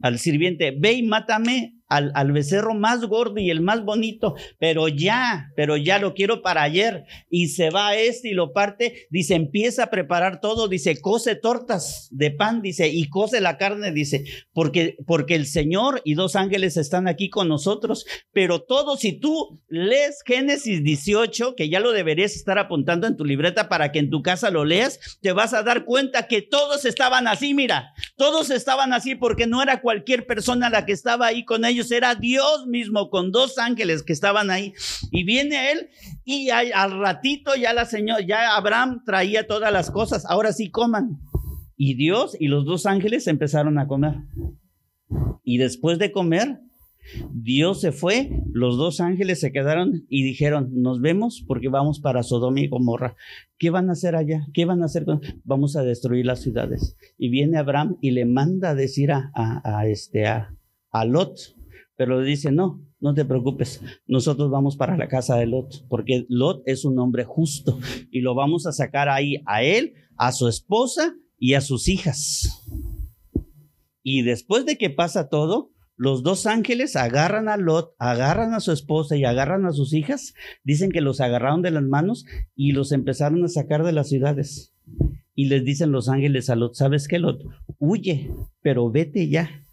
al sirviente, ve y mátame al, becerro más gordo y el más bonito, pero ya, pero ya lo quiero para ayer. Y se va a este y lo parte, dice, empieza a preparar todo, dice, cose tortas de pan, dice, y cose la carne, dice, porque, porque el Señor y dos ángeles están aquí con nosotros, pero todo, si tú lees Génesis 18, que ya lo deberías estar apuntando en tu libreta para que en tu casa lo leas, te vas a dar cuenta que todos estaban así, mira, todos estaban así porque no era cualquier persona la que estaba ahí con ellos era Dios mismo con dos ángeles que estaban ahí. Y viene él y al ratito ya la señora, ya Abraham traía todas las cosas, ahora sí coman. Y Dios y los dos ángeles empezaron a comer. Y después de comer, Dios se fue, los dos ángeles se quedaron y dijeron, nos vemos porque vamos para Sodoma y Gomorra. ¿Qué van a hacer allá? ¿Qué van a hacer? Vamos a destruir las ciudades. Y viene Abraham y le manda a decir a, este, a Lot, pero le dice, no, no te preocupes, nosotros vamos para la casa de Lot, porque Lot es un hombre justo y lo vamos a sacar ahí a él, a su esposa y a sus hijas. Y después de que pasa todo, los dos ángeles agarran a Lot, agarran a su esposa y agarran a sus hijas. Dicen que los agarraron de las manos y los empezaron a sacar de las ciudades. Y les dicen los ángeles a Lot, ¿sabes qué, Lot? Huye, pero vete ya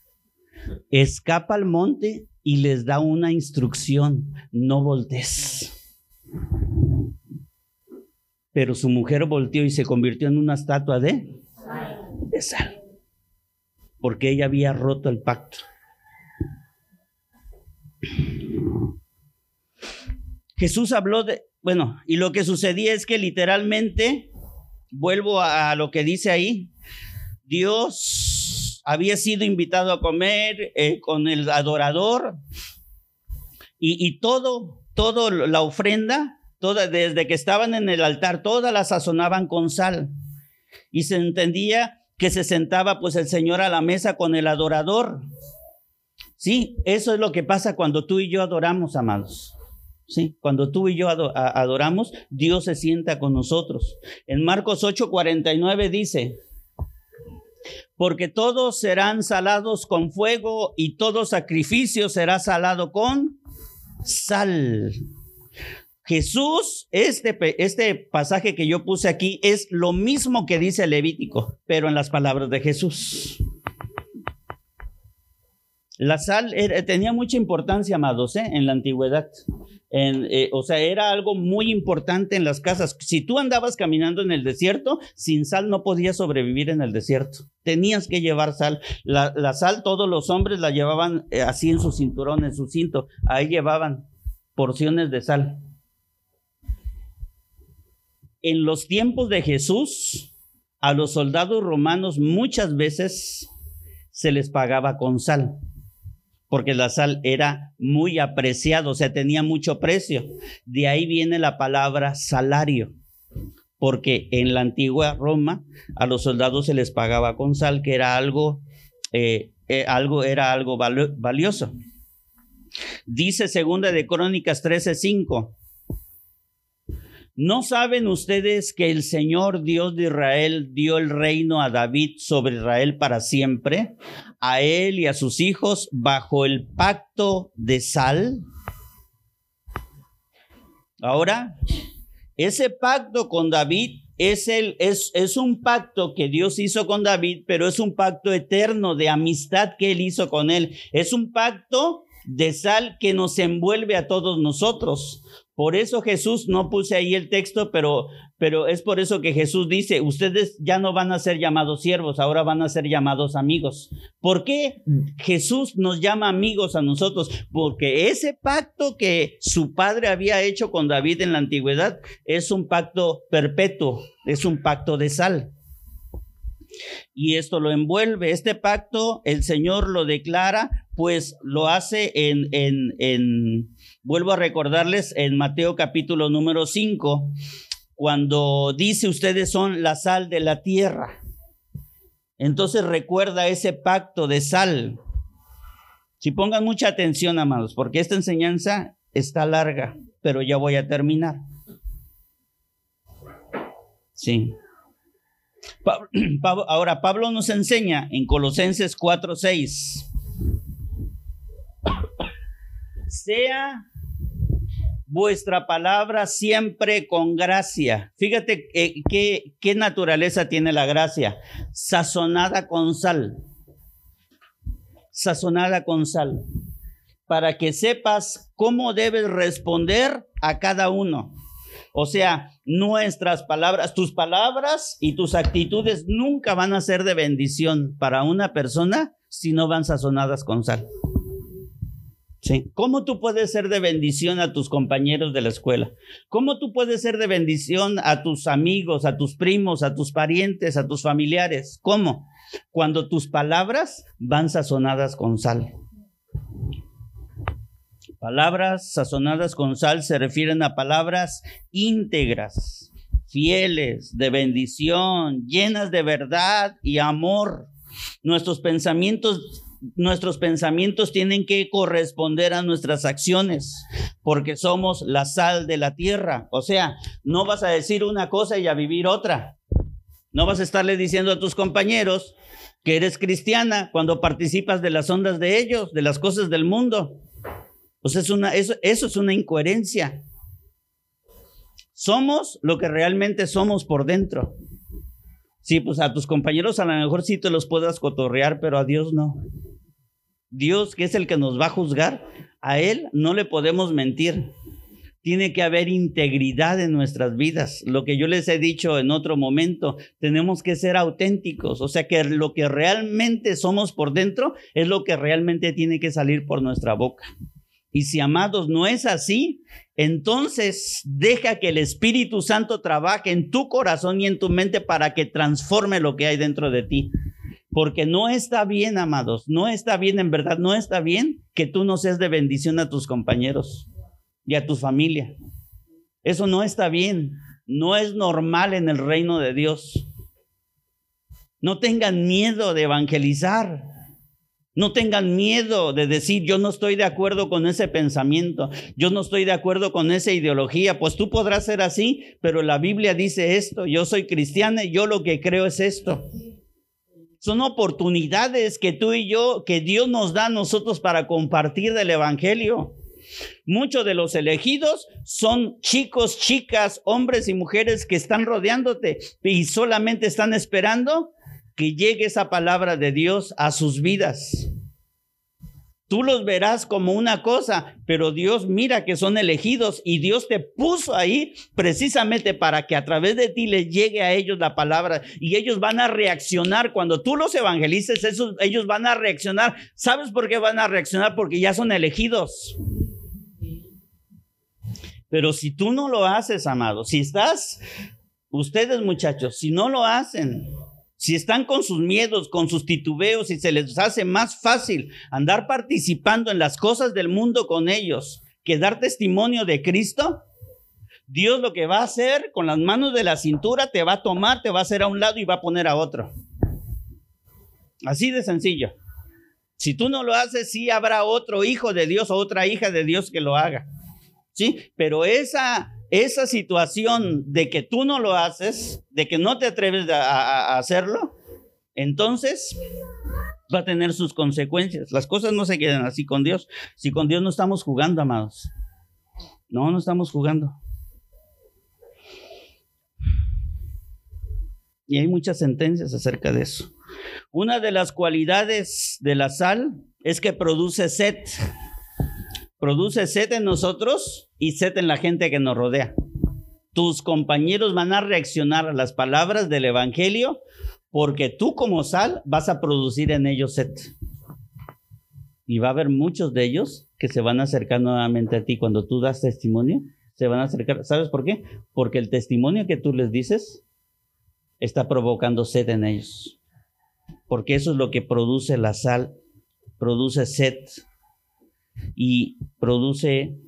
escapa al monte y les da una instrucción, no voltees. Pero su mujer volteó y se convirtió en una estatua de, sal, porque ella había roto el pacto. Jesús habló de, bueno, y lo que sucedía es que literalmente, vuelvo a lo que dice ahí, Dios había sido invitado a comer eh, con el adorador y, todo, todo la ofrenda, toda, desde que estaban en el altar, todas la sazonaban con sal. Y se entendía que se sentaba pues el Señor a la mesa con el adorador. Sí, eso es lo que pasa cuando tú y yo adoramos, amados. Sí, cuando tú y yo adoramos, Dios se sienta con nosotros. En Marcos 8:49 dice, porque todos serán salados con fuego y todo sacrificio será salado con sal. Jesús, este, este pasaje que yo puse aquí es lo mismo que dice Levítico, pero en las palabras de Jesús. La sal tenía mucha importancia, amados, ¿eh? en la antigüedad. Eh, o sea, era algo muy importante en las casas. Si tú andabas caminando en el desierto, sin sal no podías sobrevivir en el desierto. Tenías que llevar sal. La, sal todos los hombres la llevaban eh, así en su cinturón, en su cinto. Ahí llevaban porciones de sal. En los tiempos de Jesús, a los soldados romanos muchas veces se les pagaba con sal porque la sal era muy apreciada, o sea, tenía mucho precio. De ahí viene la palabra salario, porque en la antigua Roma a los soldados se les pagaba con sal, que era algo eh, eh, algo, era algo valioso. Dice segunda de Crónicas 13:5. ¿No saben ustedes que el Señor Dios de Israel dio el reino a David sobre Israel para siempre, a él y a sus hijos bajo el pacto de sal? Ahora, ese pacto con David es, el, es, es un pacto que Dios hizo con David, pero es un pacto eterno de amistad que él hizo con él. Es un pacto de sal que nos envuelve a todos nosotros. Por eso Jesús, no puse ahí el texto, pero, pero es por eso que Jesús dice, ustedes ya no van a ser llamados siervos, ahora van a ser llamados amigos. ¿Por qué Jesús nos llama amigos a nosotros? Porque ese pacto que su padre había hecho con David en la antigüedad es un pacto perpetuo, es un pacto de sal. Y esto lo envuelve. Este pacto el Señor lo declara, pues lo hace en, en, Vuelvo a recordarles en Mateo capítulo número 5, cuando dice ustedes son la sal de la tierra. Entonces recuerda ese pacto de sal. Si pongan mucha atención, amados, porque esta enseñanza está larga, pero ya voy a terminar. Sí. Ahora, Pablo nos enseña en Colosenses 4:6. Sea vuestra palabra siempre con gracia. Fíjate eh, qué, qué naturaleza tiene la gracia. Sazonada con sal. Sazonada con sal. Para que sepas cómo debes responder a cada uno. O sea, nuestras palabras, tus palabras y tus actitudes nunca van a ser de bendición para una persona si no van sazonadas con sal. ¿Cómo tú puedes ser de bendición a tus compañeros de la escuela? ¿Cómo tú puedes ser de bendición a tus amigos, a tus primos, a tus parientes, a tus familiares? ¿Cómo? Cuando tus palabras van sazonadas con sal. Palabras sazonadas con sal se refieren a palabras íntegras, fieles, de bendición, llenas de verdad y amor. Nuestros pensamientos nuestros pensamientos tienen que corresponder a nuestras acciones, porque somos la sal de la tierra. O sea, no vas a decir una cosa y a vivir otra. No vas a estarle diciendo a tus compañeros que eres cristiana cuando participas de las ondas de ellos, de las cosas del mundo. Pues es una, eso, eso es una incoherencia. Somos lo que realmente somos por dentro. Sí, pues a tus compañeros a lo mejor sí te los puedas cotorrear, pero a Dios no. Dios, que es el que nos va a juzgar, a Él no le podemos mentir. Tiene que haber integridad en nuestras vidas. Lo que yo les he dicho en otro momento, tenemos que ser auténticos. O sea que lo que realmente somos por dentro es lo que realmente tiene que salir por nuestra boca. Y si, amados, no es así, entonces deja que el Espíritu Santo trabaje en tu corazón y en tu mente para que transforme lo que hay dentro de ti. Porque no está bien, amados, no está bien, en verdad, no está bien que tú no seas de bendición a tus compañeros y a tu familia. Eso no está bien, no es normal en el reino de Dios. No tengan miedo de evangelizar. No tengan miedo de decir, yo no estoy de acuerdo con ese pensamiento, yo no estoy de acuerdo con esa ideología. Pues tú podrás ser así, pero la Biblia dice esto, yo soy cristiana y yo lo que creo es esto. Son oportunidades que tú y yo, que Dios nos da a nosotros para compartir del Evangelio. Muchos de los elegidos son chicos, chicas, hombres y mujeres que están rodeándote y solamente están esperando que llegue esa palabra de Dios a sus vidas. Tú los verás como una cosa, pero Dios mira que son elegidos y Dios te puso ahí precisamente para que a través de ti les llegue a ellos la palabra y ellos van a reaccionar cuando tú los evangelices, ellos van a reaccionar. ¿Sabes por qué van a reaccionar? Porque ya son elegidos. Pero si tú no lo haces, amado, si estás, ustedes muchachos, si no lo hacen, si están con sus miedos, con sus titubeos y se les hace más fácil andar participando en las cosas del mundo con ellos que dar testimonio de Cristo, Dios lo que va a hacer con las manos de la cintura te va a tomar, te va a hacer a un lado y va a poner a otro. Así de sencillo. Si tú no lo haces, sí habrá otro hijo de Dios o otra hija de Dios que lo haga. Sí, pero esa, esa situación de que tú no lo haces, de que no te atreves a, hacerlo, entonces va a tener sus consecuencias. Las cosas no se quedan así con Dios. Si con Dios no estamos jugando, amados. No, no estamos jugando. Y hay muchas sentencias acerca de eso. Una de las cualidades de la sal es que produce sed. Produce sed en nosotros y sed en la gente que nos rodea. Tus compañeros van a reaccionar a las palabras del Evangelio porque tú como sal vas a producir en ellos sed. Y va a haber muchos de ellos que se van a acercar nuevamente a ti cuando tú das testimonio. Se van a acercar. ¿Sabes por qué? Porque el testimonio que tú les dices está provocando sed en ellos. Porque eso es lo que produce la sal, produce sed y produce,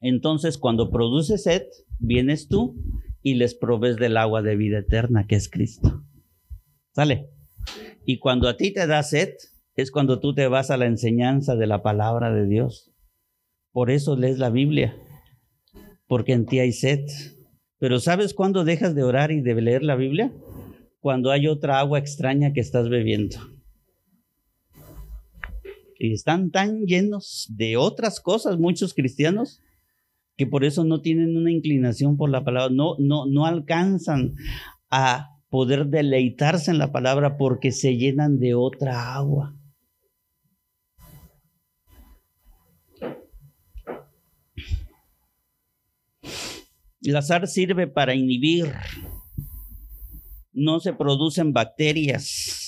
entonces cuando produce sed, vienes tú y les provees del agua de vida eterna que es Cristo. ¿Sale? Y cuando a ti te da sed, es cuando tú te vas a la enseñanza de la palabra de Dios. Por eso lees la Biblia, porque en ti hay sed. Pero ¿sabes cuándo dejas de orar y de leer la Biblia? Cuando hay otra agua extraña que estás bebiendo. Y están tan llenos de otras cosas muchos cristianos que por eso no tienen una inclinación por la palabra, no, no, no alcanzan a poder deleitarse en la palabra porque se llenan de otra agua. La sal sirve para inhibir. No se producen bacterias.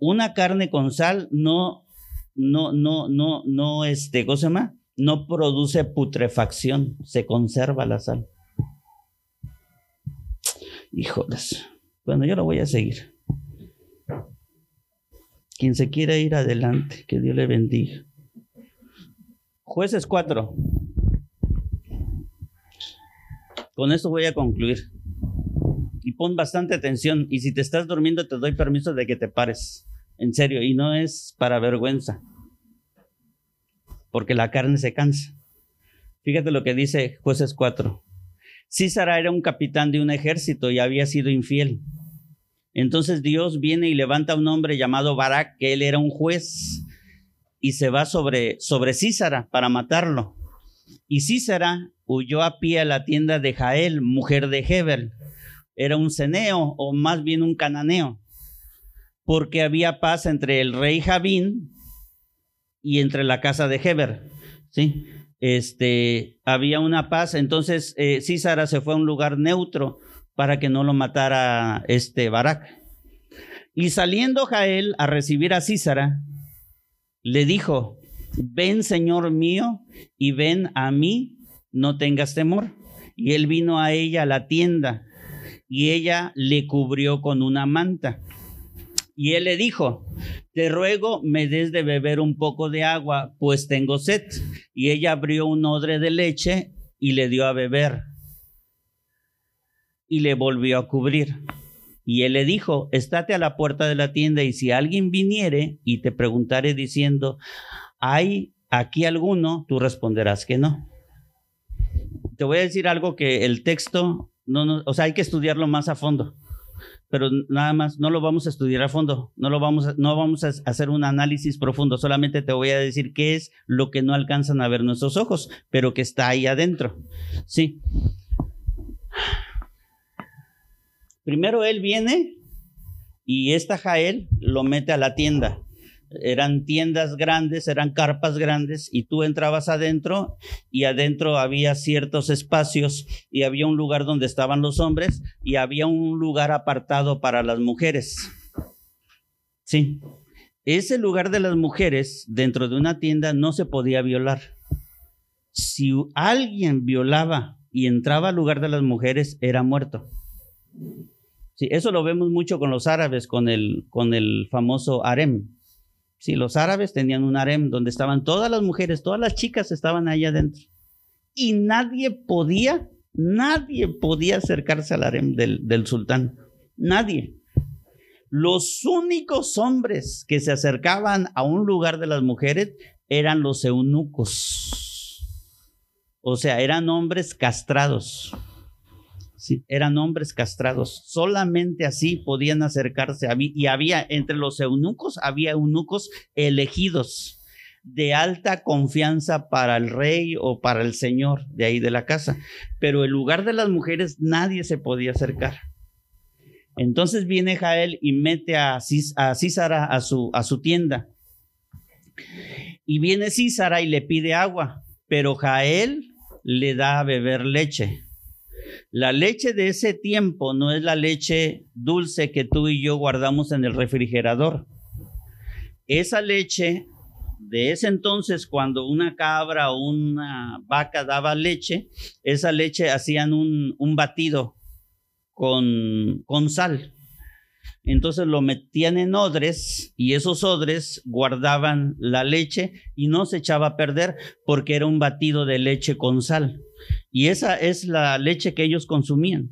Una carne con sal no, no, no, no, no, este, ¿cómo se llama? No produce putrefacción, se conserva la sal. Híjoles. Bueno, yo lo voy a seguir. Quien se quiera ir adelante, que Dios le bendiga. Jueces 4. Con esto voy a concluir. Y pon bastante atención. Y si te estás durmiendo, te doy permiso de que te pares. En serio. Y no es para vergüenza. Porque la carne se cansa. Fíjate lo que dice Jueces 4. Císara era un capitán de un ejército y había sido infiel. Entonces Dios viene y levanta a un hombre llamado Barak, que él era un juez, y se va sobre, sobre Císara para matarlo. Y Císara huyó a pie a la tienda de Jael, mujer de Hebel. Era un ceneo o más bien un cananeo, porque había paz entre el rey Javín y entre la casa de Heber. ¿sí? Este, había una paz, entonces eh, Císara se fue a un lugar neutro para que no lo matara este Barak. Y saliendo Jael a recibir a Císara, le dijo, ven Señor mío y ven a mí no tengas temor. Y él vino a ella a la tienda y ella le cubrió con una manta. Y él le dijo, te ruego me des de beber un poco de agua, pues tengo sed. Y ella abrió un odre de leche y le dio a beber. Y le volvió a cubrir. Y él le dijo, estate a la puerta de la tienda y si alguien viniere y te preguntare diciendo, ¿hay aquí alguno? Tú responderás que no te voy a decir algo que el texto, no, o sea, hay que estudiarlo más a fondo, pero nada más, no lo vamos a estudiar a fondo, no lo vamos a, no vamos a hacer un análisis profundo, solamente te voy a decir qué es lo que no alcanzan a ver nuestros ojos, pero que está ahí adentro. Sí. Primero él viene y esta Jael lo mete a la tienda eran tiendas grandes, eran carpas grandes y tú entrabas adentro y adentro había ciertos espacios y había un lugar donde estaban los hombres y había un lugar apartado para las mujeres. Sí, ese lugar de las mujeres dentro de una tienda no se podía violar. Si alguien violaba y entraba al lugar de las mujeres, era muerto. Sí, eso lo vemos mucho con los árabes, con el, con el famoso harem Sí, los árabes tenían un harem donde estaban todas las mujeres, todas las chicas estaban ahí adentro. Y nadie podía, nadie podía acercarse al harem del, del sultán. Nadie. Los únicos hombres que se acercaban a un lugar de las mujeres eran los eunucos. O sea, eran hombres castrados. Eran hombres castrados. Solamente así podían acercarse. Y había, entre los eunucos, había eunucos elegidos de alta confianza para el rey o para el señor de ahí de la casa. Pero el lugar de las mujeres nadie se podía acercar. Entonces viene Jael y mete a, a Císara a su, a su tienda. Y viene Císara y le pide agua, pero Jael le da a beber leche. La leche de ese tiempo no es la leche dulce que tú y yo guardamos en el refrigerador. Esa leche de ese entonces, cuando una cabra o una vaca daba leche, esa leche hacían un, batido con, con sal. Entonces lo metían en odres y esos odres guardaban la leche y no se echaba a perder porque era un batido de leche con sal. Y esa es la leche que ellos consumían.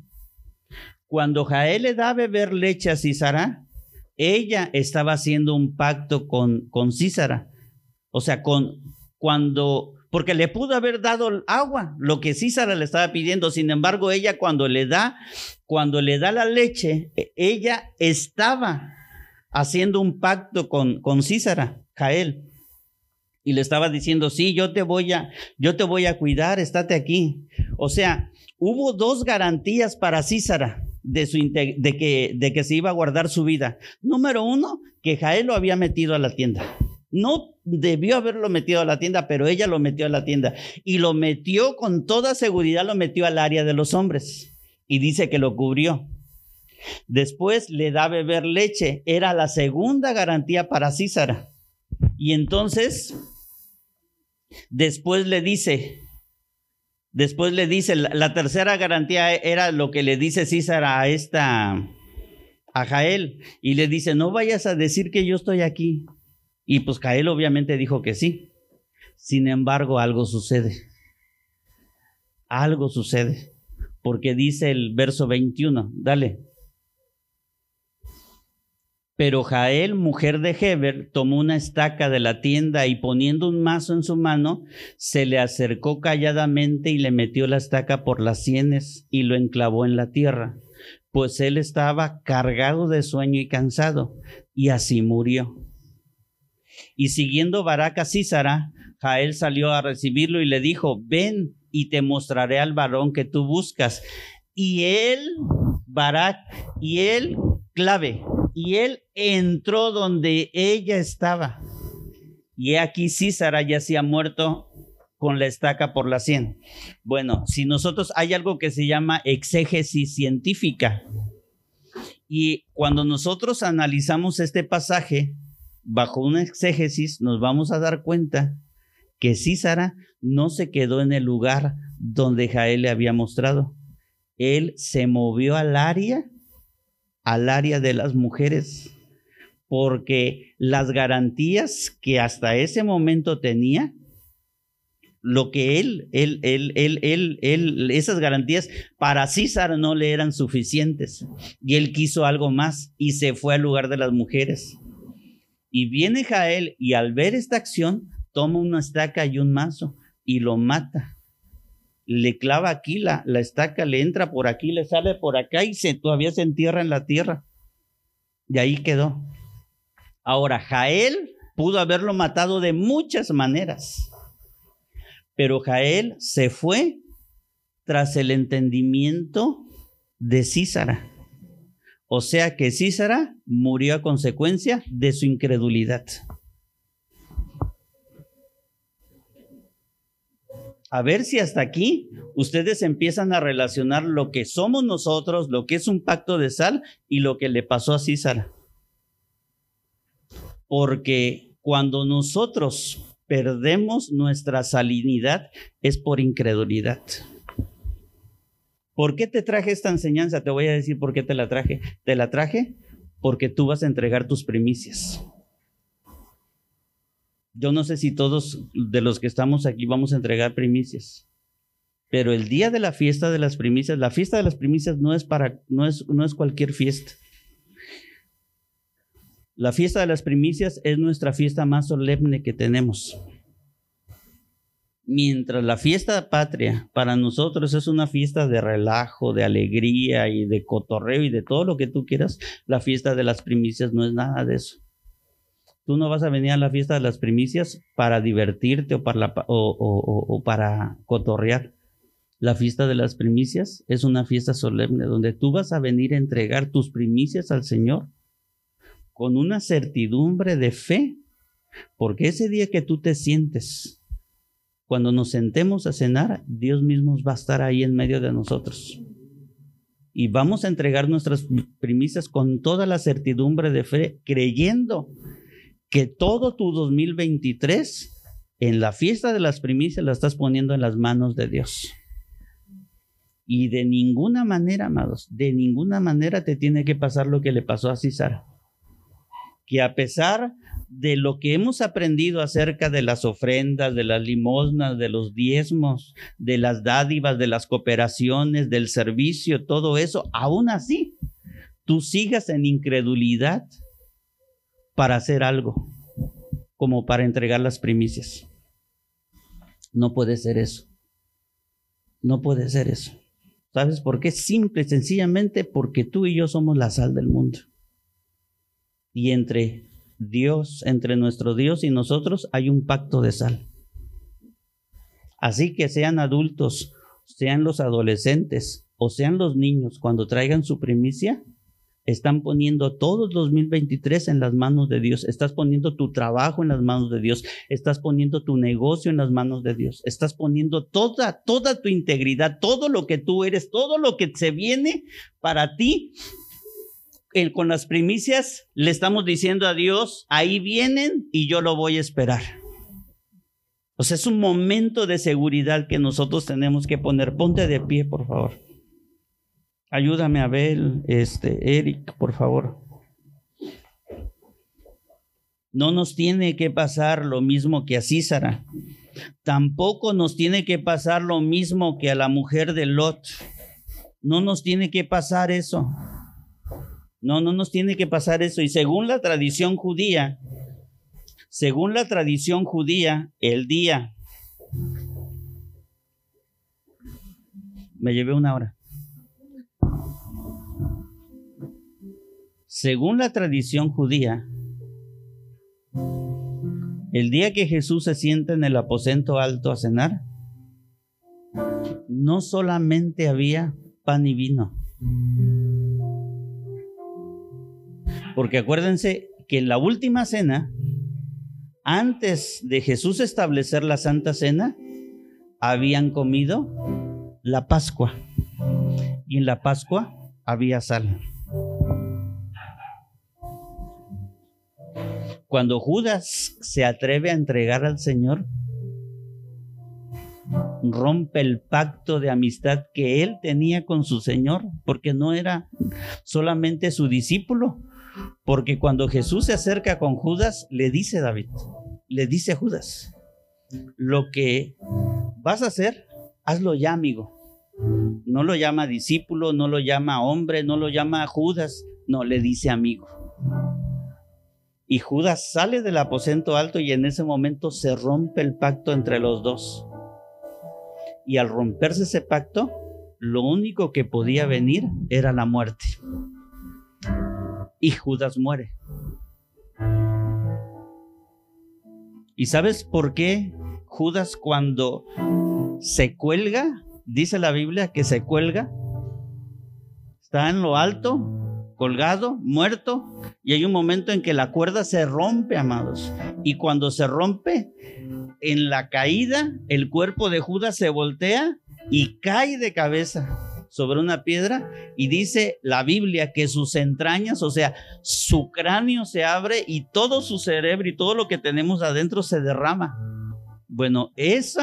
Cuando Jael le da a beber leche a Císara, ella estaba haciendo un pacto con, con Císara o sea, con cuando, porque le pudo haber dado agua, lo que Císara le estaba pidiendo. Sin embargo, ella cuando le da, cuando le da la leche, e, ella estaba haciendo un pacto con, con Císara, Jael. Y le estaba diciendo, sí, yo te voy a, yo te voy a cuidar, estate aquí. O sea, hubo dos garantías para Císara de, que, de que se iba a guardar su vida. Número uno, que Jael lo había metido a la tienda. No debió haberlo metido a la tienda, pero ella lo metió a la tienda. Y lo metió con toda seguridad, lo metió al área de los hombres. Y dice que lo cubrió. Después le da a beber leche. Era la segunda garantía para Císara. Y entonces, después le dice, después le dice, la, tercera garantía era lo que le dice Císara a esta, a Jael. Y le dice, no vayas a decir que yo estoy aquí y pues Cael obviamente dijo que sí. Sin embargo, algo sucede. Algo sucede. Porque dice el verso 21, dale. Pero Jael, mujer de Heber, tomó una estaca de la tienda y poniendo un mazo en su mano, se le acercó calladamente y le metió la estaca por las sienes y lo enclavó en la tierra, pues él estaba cargado de sueño y cansado, y así murió. Y siguiendo a Císara, Jael salió a recibirlo y le dijo, ven y te mostraré al varón que tú buscas. Y él, Barak, y él, clave, y él entró donde ella estaba. Y aquí Císara ya se ha muerto con la estaca por la sien. Bueno, si nosotros hay algo que se llama exégesis científica. Y cuando nosotros analizamos este pasaje, bajo una exégesis nos vamos a dar cuenta que Císara no se quedó en el lugar donde Jael le había mostrado. Él se movió al área, al área de las mujeres, porque las garantías que hasta ese momento tenía, lo que él, él, él, él, él, él, esas garantías para Císara no le eran suficientes. Y él quiso algo más y se fue al lugar de las mujeres. Y viene Jael y al ver esta acción, toma una estaca y un mazo y lo mata. Le clava aquí la, la estaca, le entra por aquí, le sale por acá y se, todavía se entierra en la tierra. Y ahí quedó. Ahora, Jael pudo haberlo matado de muchas maneras, pero Jael se fue tras el entendimiento de Císara. O sea que Císara murió a consecuencia de su incredulidad. A ver si hasta aquí ustedes empiezan a relacionar lo que somos nosotros, lo que es un pacto de sal y lo que le pasó a Císara. Porque cuando nosotros perdemos nuestra salinidad es por incredulidad. ¿Por qué te traje esta enseñanza? Te voy a decir por qué te la traje. Te la traje porque tú vas a entregar tus primicias. Yo no sé si todos de los que estamos aquí vamos a entregar primicias. Pero el día de la fiesta de las primicias, la fiesta de las primicias no es para no es no es cualquier fiesta. La fiesta de las primicias es nuestra fiesta más solemne que tenemos. Mientras la fiesta patria para nosotros es una fiesta de relajo, de alegría y de cotorreo y de todo lo que tú quieras, la fiesta de las primicias no es nada de eso. Tú no vas a venir a la fiesta de las primicias para divertirte o para, o, para cotorrear. La fiesta de las primicias es una fiesta solemne donde tú vas a venir a entregar tus primicias al Señor con una certidumbre de fe, porque ese día que tú te sientes, cuando nos sentemos a cenar, Dios mismo va a estar ahí en medio de nosotros. Y vamos a entregar nuestras primicias con toda la certidumbre de fe, creyendo que todo tu 2023 en la fiesta de las primicias la estás poniendo en las manos de Dios. Y de ninguna manera, amados, de ninguna manera te tiene que pasar lo que le pasó a César. Que a pesar de lo que hemos aprendido acerca de las ofrendas, de las limosnas, de los diezmos, de las dádivas, de las cooperaciones, del servicio, todo eso, aún así, tú sigas en incredulidad para hacer algo, como para entregar las primicias. No puede ser eso. No puede ser eso. ¿Sabes por qué? Simple, sencillamente porque tú y yo somos la sal del mundo. Y entre Dios, entre nuestro Dios y nosotros hay un pacto de sal. Así que sean adultos, sean los adolescentes o sean los niños, cuando traigan su primicia, están poniendo todo el 2023 en las manos de Dios. Estás poniendo tu trabajo en las manos de Dios. Estás poniendo tu negocio en las manos de Dios. Estás poniendo toda, toda tu integridad, todo lo que tú eres, todo lo que se viene para ti. Con las primicias le estamos diciendo a Dios, ahí vienen y yo lo voy a esperar. O sea, es un momento de seguridad que nosotros tenemos que poner. Ponte de pie, por favor. Ayúdame, Abel, este, Eric, por favor. No nos tiene que pasar lo mismo que a Císara. Tampoco nos tiene que pasar lo mismo que a la mujer de Lot. No nos tiene que pasar eso. No, no nos tiene que pasar eso. Y según la tradición judía, según la tradición judía, el día... Me llevé una hora. Según la tradición judía, el día que Jesús se sienta en el aposento alto a cenar, no solamente había pan y vino. Porque acuérdense que en la última cena, antes de Jesús establecer la Santa Cena, habían comido la Pascua. Y en la Pascua había sal. Cuando Judas se atreve a entregar al Señor, rompe el pacto de amistad que él tenía con su Señor, porque no era solamente su discípulo, porque cuando Jesús se acerca con Judas, le dice David, le dice a Judas, lo que vas a hacer, hazlo ya, amigo. No lo llama discípulo, no lo llama hombre, no lo llama Judas, no, le dice amigo. Y Judas sale del aposento alto y en ese momento se rompe el pacto entre los dos. Y al romperse ese pacto, lo único que podía venir era la muerte. Y Judas muere. ¿Y sabes por qué Judas cuando se cuelga, dice la Biblia que se cuelga, está en lo alto colgado, muerto, y hay un momento en que la cuerda se rompe, amados. Y cuando se rompe, en la caída, el cuerpo de Judas se voltea y cae de cabeza sobre una piedra y dice la Biblia que sus entrañas, o sea, su cráneo se abre y todo su cerebro y todo lo que tenemos adentro se derrama. Bueno, ese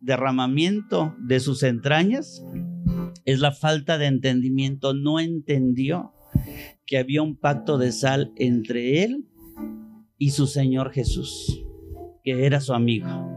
derramamiento de sus entrañas es la falta de entendimiento. No entendió que había un pacto de sal entre él y su Señor Jesús, que era su amigo.